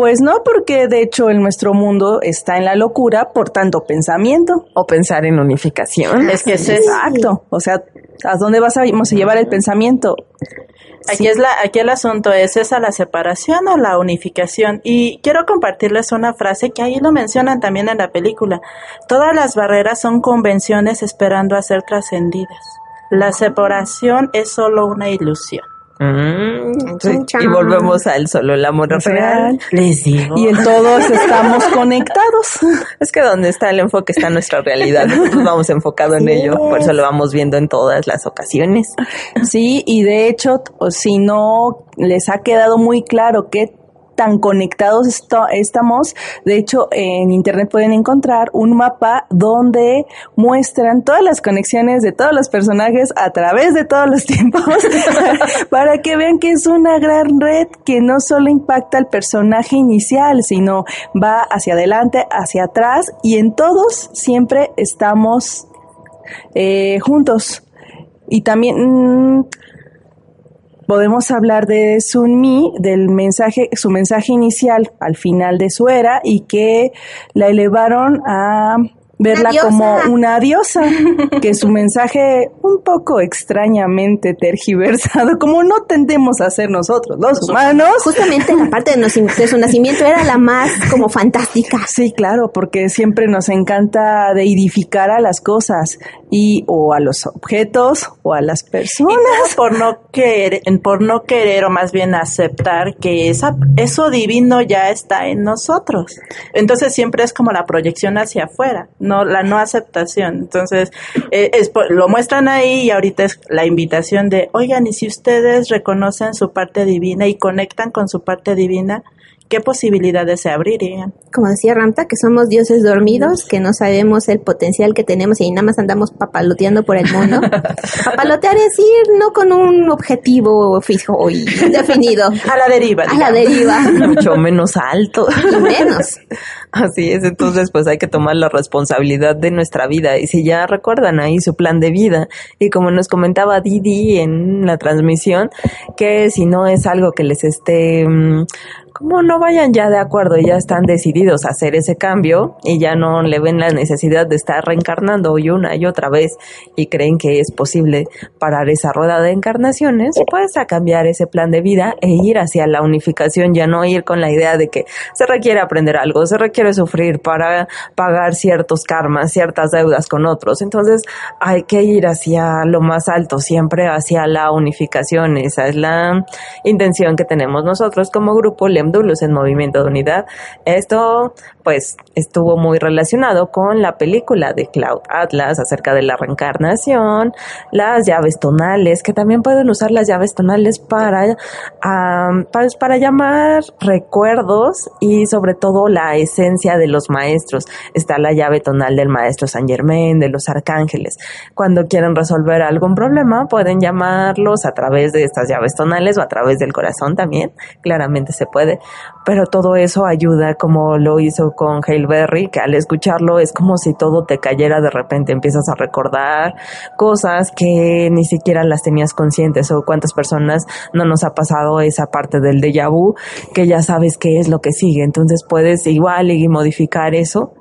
Pues no, porque de hecho en nuestro mundo está en la locura por tanto pensamiento. O pensar en unificación. Es que es exacto. O sea, ¿a dónde vas a, vamos a llevar el pensamiento? Aquí, es la, aquí el asunto es esa la separación o la unificación. Y quiero compartirles una frase que ahí lo mencionan también en la película. Todas las barreras son convenciones esperando a ser trascendidas. La separación es solo una ilusión. Mm, y volvemos al solo el amor real. Les digo. Y en todos estamos conectados. Es que donde está el enfoque está nuestra realidad. Nosotros vamos enfocado en ello. Por eso lo vamos viendo en todas las ocasiones. Sí, y de hecho, si no les ha quedado muy claro que tan conectados estamos. De hecho, en internet pueden encontrar un mapa donde muestran todas las conexiones de todos los personajes a través de todos los tiempos para que vean que es una gran red que no solo impacta al personaje inicial, sino va hacia adelante, hacia atrás y en todos siempre estamos eh, juntos. Y también mm, podemos hablar de Sun Mi, del mensaje, su mensaje inicial al final de su era y que la elevaron a verla como una diosa, que su mensaje un poco extrañamente tergiversado, como no tendemos a hacer nosotros, los humanos. Justamente la parte de, de, su nacimiento era la más como fantástica. Sí, claro, porque siempre nos encanta deidificar a las cosas y o a los objetos o a las personas. por no querer, por no querer o más bien aceptar que esa, eso divino ya está en nosotros. Entonces siempre es como la proyección hacia afuera no la no aceptación. Entonces, eh, lo muestran ahí y ahorita es la invitación de, oigan, y si ustedes reconocen su parte divina y conectan con su parte divina, ¿qué posibilidades se abrirían? Como decía Ramta, que somos dioses dormidos, que no sabemos el potencial que tenemos y nada más andamos papaloteando por el mundo. Papalotear es ir no con un objetivo fijo y definido. A la deriva. A la deriva. Mucho menos alto. Y menos. Así es, entonces pues hay que tomar la responsabilidad de nuestra vida y si ya recuerdan ahí su plan de vida y como nos comentaba Didi en la transmisión, que si no es algo que les esté mm, como no vayan ya de acuerdo y ya están decididos a hacer ese cambio y ya no le ven la necesidad de estar reencarnando y una y otra vez y creen que es posible parar esa rueda de encarnaciones, pues a cambiar ese plan de vida e ir hacia la unificación, ya no ir con la idea de que se requiere aprender algo, se requiere sufrir para pagar ciertos karmas, ciertas deudas con otros. Entonces hay que ir hacia lo más alto, siempre hacia la unificación. Esa es la intención que tenemos nosotros como grupo Lemdulus en Movimiento de Unidad. Esto pues estuvo muy relacionado con la película de Cloud Atlas acerca de la reencarnación, las llaves tonales, que también pueden usar las llaves tonales para, para, para llamar recuerdos y sobre todo la esencia de los maestros. Está la llave tonal del maestro San Germain, de los arcángeles. Cuando quieren resolver algún problema, pueden llamarlos a través de estas llaves tonales o a través del corazón también. Claramente se puede. Pero todo eso ayuda como lo hizo con Hale Berry, que al escucharlo es como si todo te cayera de repente. Empiezas a recordar cosas que ni siquiera las tenías conscientes o cuántas personas no nos ha pasado esa parte del déjà vu que ya sabes qué es lo que sigue. Entonces puedes igual y modificar eso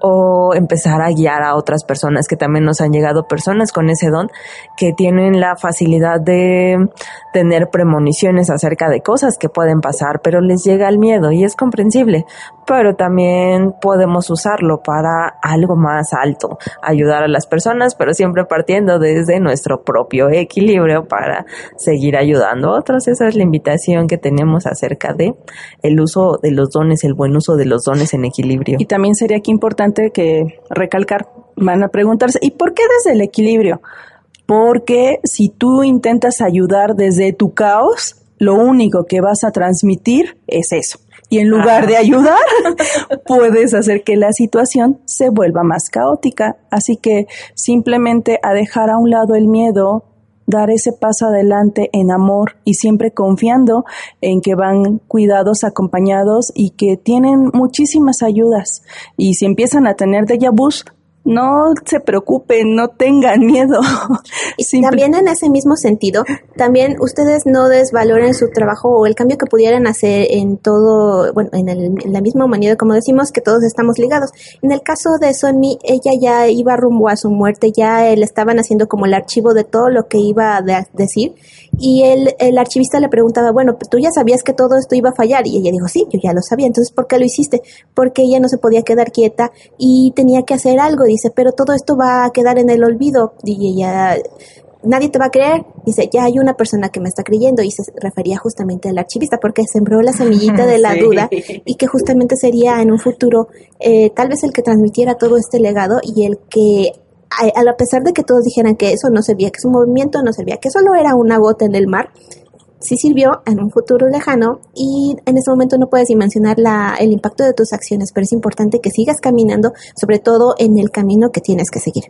o empezar a guiar a otras personas que también nos han llegado personas con ese don que tienen la facilidad de tener premoniciones acerca de cosas que pueden pasar, pero les llega el miedo y es comprensible, pero también podemos usarlo para algo más alto, ayudar a las personas, pero siempre partiendo desde nuestro propio equilibrio para seguir ayudando a otros. Esa es la invitación que tenemos acerca de el uso de los dones, el buen uso de los dones en equilibrio. Y también sería aquí importante que recalcar van a preguntarse, ¿y por qué desde el equilibrio? Porque si tú intentas ayudar desde tu caos, lo único que vas a transmitir es eso. Y en lugar de ayudar, puedes hacer que la situación se vuelva más caótica. Así que simplemente a dejar a un lado el miedo, dar ese paso adelante en amor y siempre confiando en que van cuidados, acompañados y que tienen muchísimas ayudas. Y si empiezan a tener déjà vus, no se preocupen, no tengan miedo. Y también en ese mismo sentido, también ustedes no desvaloren su trabajo o el cambio que pudieran hacer en todo, bueno, en, el, en la misma humanidad, como decimos, que todos estamos ligados. En el caso de Sonmi, ella ya iba rumbo a su muerte, ya le estaban haciendo como el archivo de todo lo que iba a decir y el, el archivista le preguntaba, bueno, tú ya sabías que todo esto iba a fallar. Y ella dijo, sí, yo ya lo sabía. Entonces, ¿por qué lo hiciste? Porque ella no se podía quedar quieta y tenía que hacer algo. Dice, pero todo esto va a quedar en el olvido. Y ella, nadie te va a creer. Dice, ya hay una persona que me está creyendo. Y se refería justamente al archivista porque sembró la semillita de la duda y que justamente sería en un futuro eh, tal vez el que transmitiera todo este legado y el que a, a pesar de que todos dijeran que eso no servía, que su movimiento no servía, que solo era una gota en el mar, sí sirvió en un futuro lejano y en ese momento no puedes dimensionar la, el impacto de tus acciones, pero es importante que sigas caminando, sobre todo en el camino que tienes que seguir.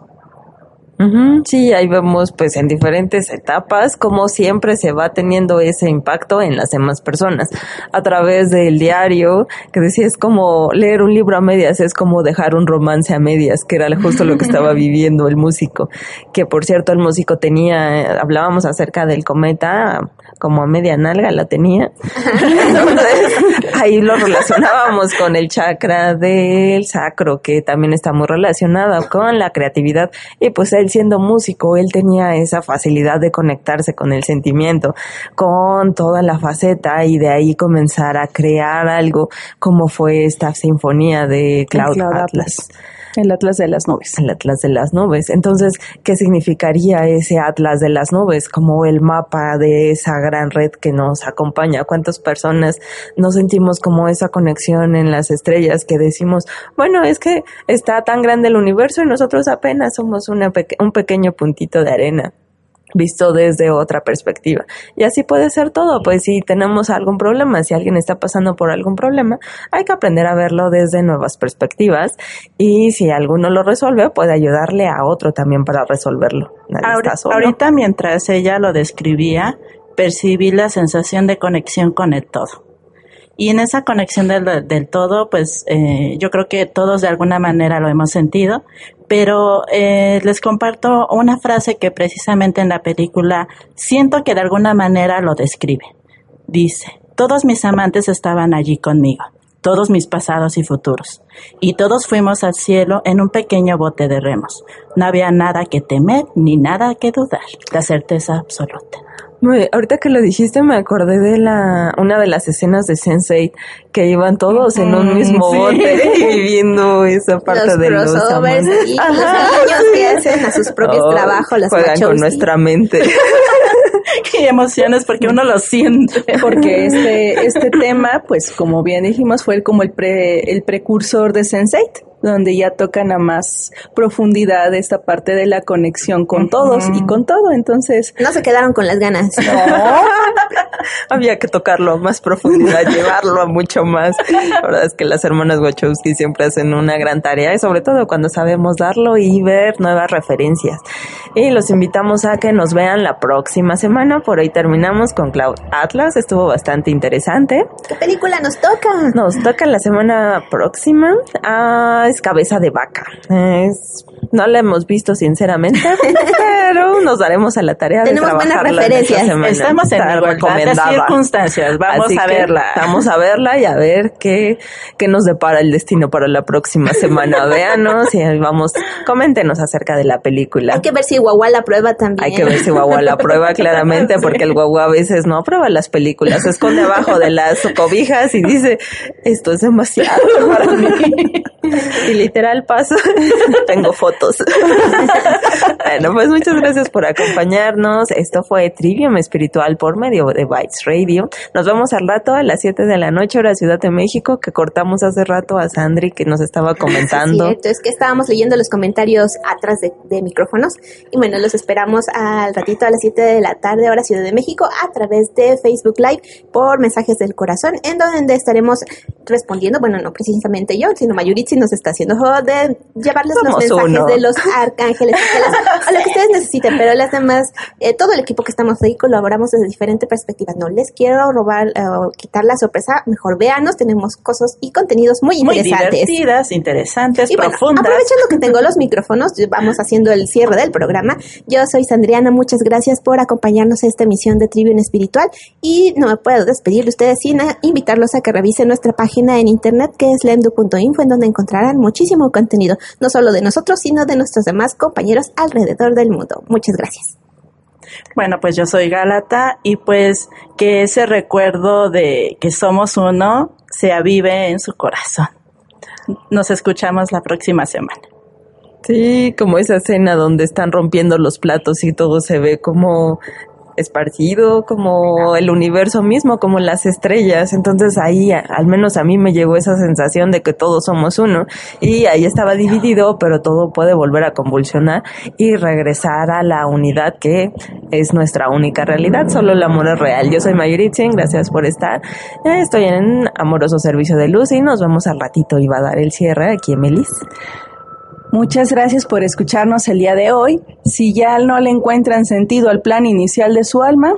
sí, ahí vemos pues en diferentes etapas como siempre se va teniendo ese impacto en las demás personas a través del diario, que decía es como leer un libro a medias, es como dejar un romance a medias, que era justo lo que estaba viviendo el músico, que por cierto el músico tenía, hablábamos acerca del cometa, como a media nalga la tenía, entonces ahí lo relacionábamos con el chakra del sacro, que también está muy relacionado con la creatividad y pues él siendo músico, él tenía esa facilidad de conectarse con el sentimiento, con toda la faceta y de ahí comenzar a crear algo como fue esta sinfonía de Cloud, Cloud Atlas. Atlas. El Atlas de las Nubes. El Atlas de las Nubes. Entonces, ¿qué significaría ese Atlas de las Nubes? Como el mapa de esa gran red que nos acompaña. ¿Cuántas personas nos sentimos como esa conexión en las estrellas que decimos, bueno, es que está tan grande el universo y nosotros apenas somos una un pequeño puntito de arena? Visto desde otra perspectiva. Y así puede ser todo, pues si tenemos algún problema, si alguien está pasando por algún problema, hay que aprender a verlo desde nuevas perspectivas y si alguno lo resuelve, puede ayudarle a otro también para resolverlo. Nadie Ahora- ahorita mientras ella lo describía, percibí la sensación de conexión con el todo. Y en esa conexión del, todo, pues eh, yo creo que todos de alguna manera lo hemos sentido, pero eh, les comparto una frase que precisamente en la película siento que de alguna manera lo describe. Dice, todos mis amantes estaban allí conmigo, todos mis pasados y futuros, y todos fuimos al cielo en un pequeño bote de remos. No había nada que temer ni nada que dudar, la certeza absoluta. Muy- ahorita que lo dijiste me acordé de la una de las escenas de Sense8 que iban todos en un mismo sí. bote y viendo esa parte los de los amantes. y los niños que hacen a sus propios Oh, trabajos, las juegan con nuestra mente. Qué emociones porque uno lo siente. Porque este, este tema, pues como bien dijimos, fue como el, pre, el precursor de Sense8, donde ya tocan a más profundidad esta parte de la conexión con todos y con todo. Entonces, No se quedaron con las ganas. Había que tocarlo a más profundidad, llevarlo a mucho más. La verdad es que las hermanas Wachowski siempre hacen una gran tarea y sobre todo cuando sabemos darlo y ver nuevas referencias. Y los invitamos a que nos vean la próxima semana. Por hoy terminamos con Cloud Atlas. Estuvo bastante interesante. ¿Qué película nos toca? Nos toca la semana próxima. Ah, es Cabeza de Vaca. Es, no la hemos visto sinceramente, pero nos daremos a la tarea Tenemos de buenas en esta referencias. Estamos en igualdad de circunstancias. Vamos Así a verla. Vamos a verla y a ver qué, qué nos depara el destino para la próxima semana. Véanos y vamos, coméntenos acerca de la película. Hay que ver si Guagua la prueba también. Hay que ver si Guagua la prueba claramente, porque el Guagua a veces no aprueba las películas, se esconde abajo de las cobijas y dice, esto es demasiado para mí. Y literal paso, tengo fotos. bueno, pues muchas gracias por acompañarnos. Esto fue Trivium Espiritual por medio de Bytes Radio. Nos vemos al rato a las 7 de la noche, hora Ciudad de México, que cortamos hace rato a Sandri que nos estaba comentando. Sí, es que estábamos leyendo los comentarios atrás de, de micrófonos y bueno, los esperamos al ratito a las 7 de la tarde, hora Ciudad de México, a través de Facebook Live por mensajes del corazón, en donde estaremos respondiendo, bueno, no precisamente yo, sino Mayuritsi nos está haciendo de llevarles los mensajes de los arcángeles, a lo que ustedes necesiten, pero las demás, eh, todo el equipo que estamos ahí colaboramos desde diferentes perspectivas. No les quiero robar eh, o quitar la sorpresa, mejor véanos, tenemos cosas y contenidos muy, Muy interesantes. divertidas, interesantes, Y bueno, profundas. aprovechando que tengo los micrófonos, vamos haciendo el cierre del programa. Yo soy Sandriana, muchas gracias por acompañarnos a esta emisión de Tribune Espiritual y no me puedo despedir de ustedes sin invitarlos a que revisen nuestra página en internet que es lemdu.info en donde encontrarán muchísimo contenido, no solo de nosotros, sino de nuestros demás compañeros alrededor del mundo. Muchas gracias. Bueno, pues yo soy Gálata y pues que ese recuerdo de que somos uno se avive en su corazón. Nos escuchamos la próxima semana. Sí, como esa escena donde están rompiendo los platos y todo se ve como esparcido, como el universo mismo, como las estrellas. Entonces ahí, al menos a mí me llegó esa sensación de que todos somos uno. Y ahí estaba dividido, pero todo puede volver a convulsionar y regresar a la unidad que es nuestra única realidad. Solo el amor es real. Yo soy Mayuritzin, gracias por estar. Estoy en amoroso servicio de luz y nos vemos al ratito. Y va a dar el cierre aquí en Melis. Muchas gracias por escucharnos el día de hoy. Si ya no le encuentran sentido al plan inicial de su alma,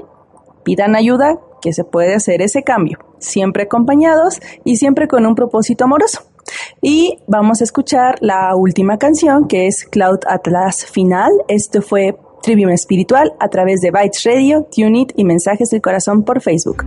pidan ayuda, que se puede hacer ese cambio, siempre acompañados y siempre con un propósito amoroso. Y vamos a escuchar la última canción que es Cloud Atlas Final. Esto fue Trivium Espiritual a través de Bytes Radio, Tunit y Mensajes del Corazón por Facebook.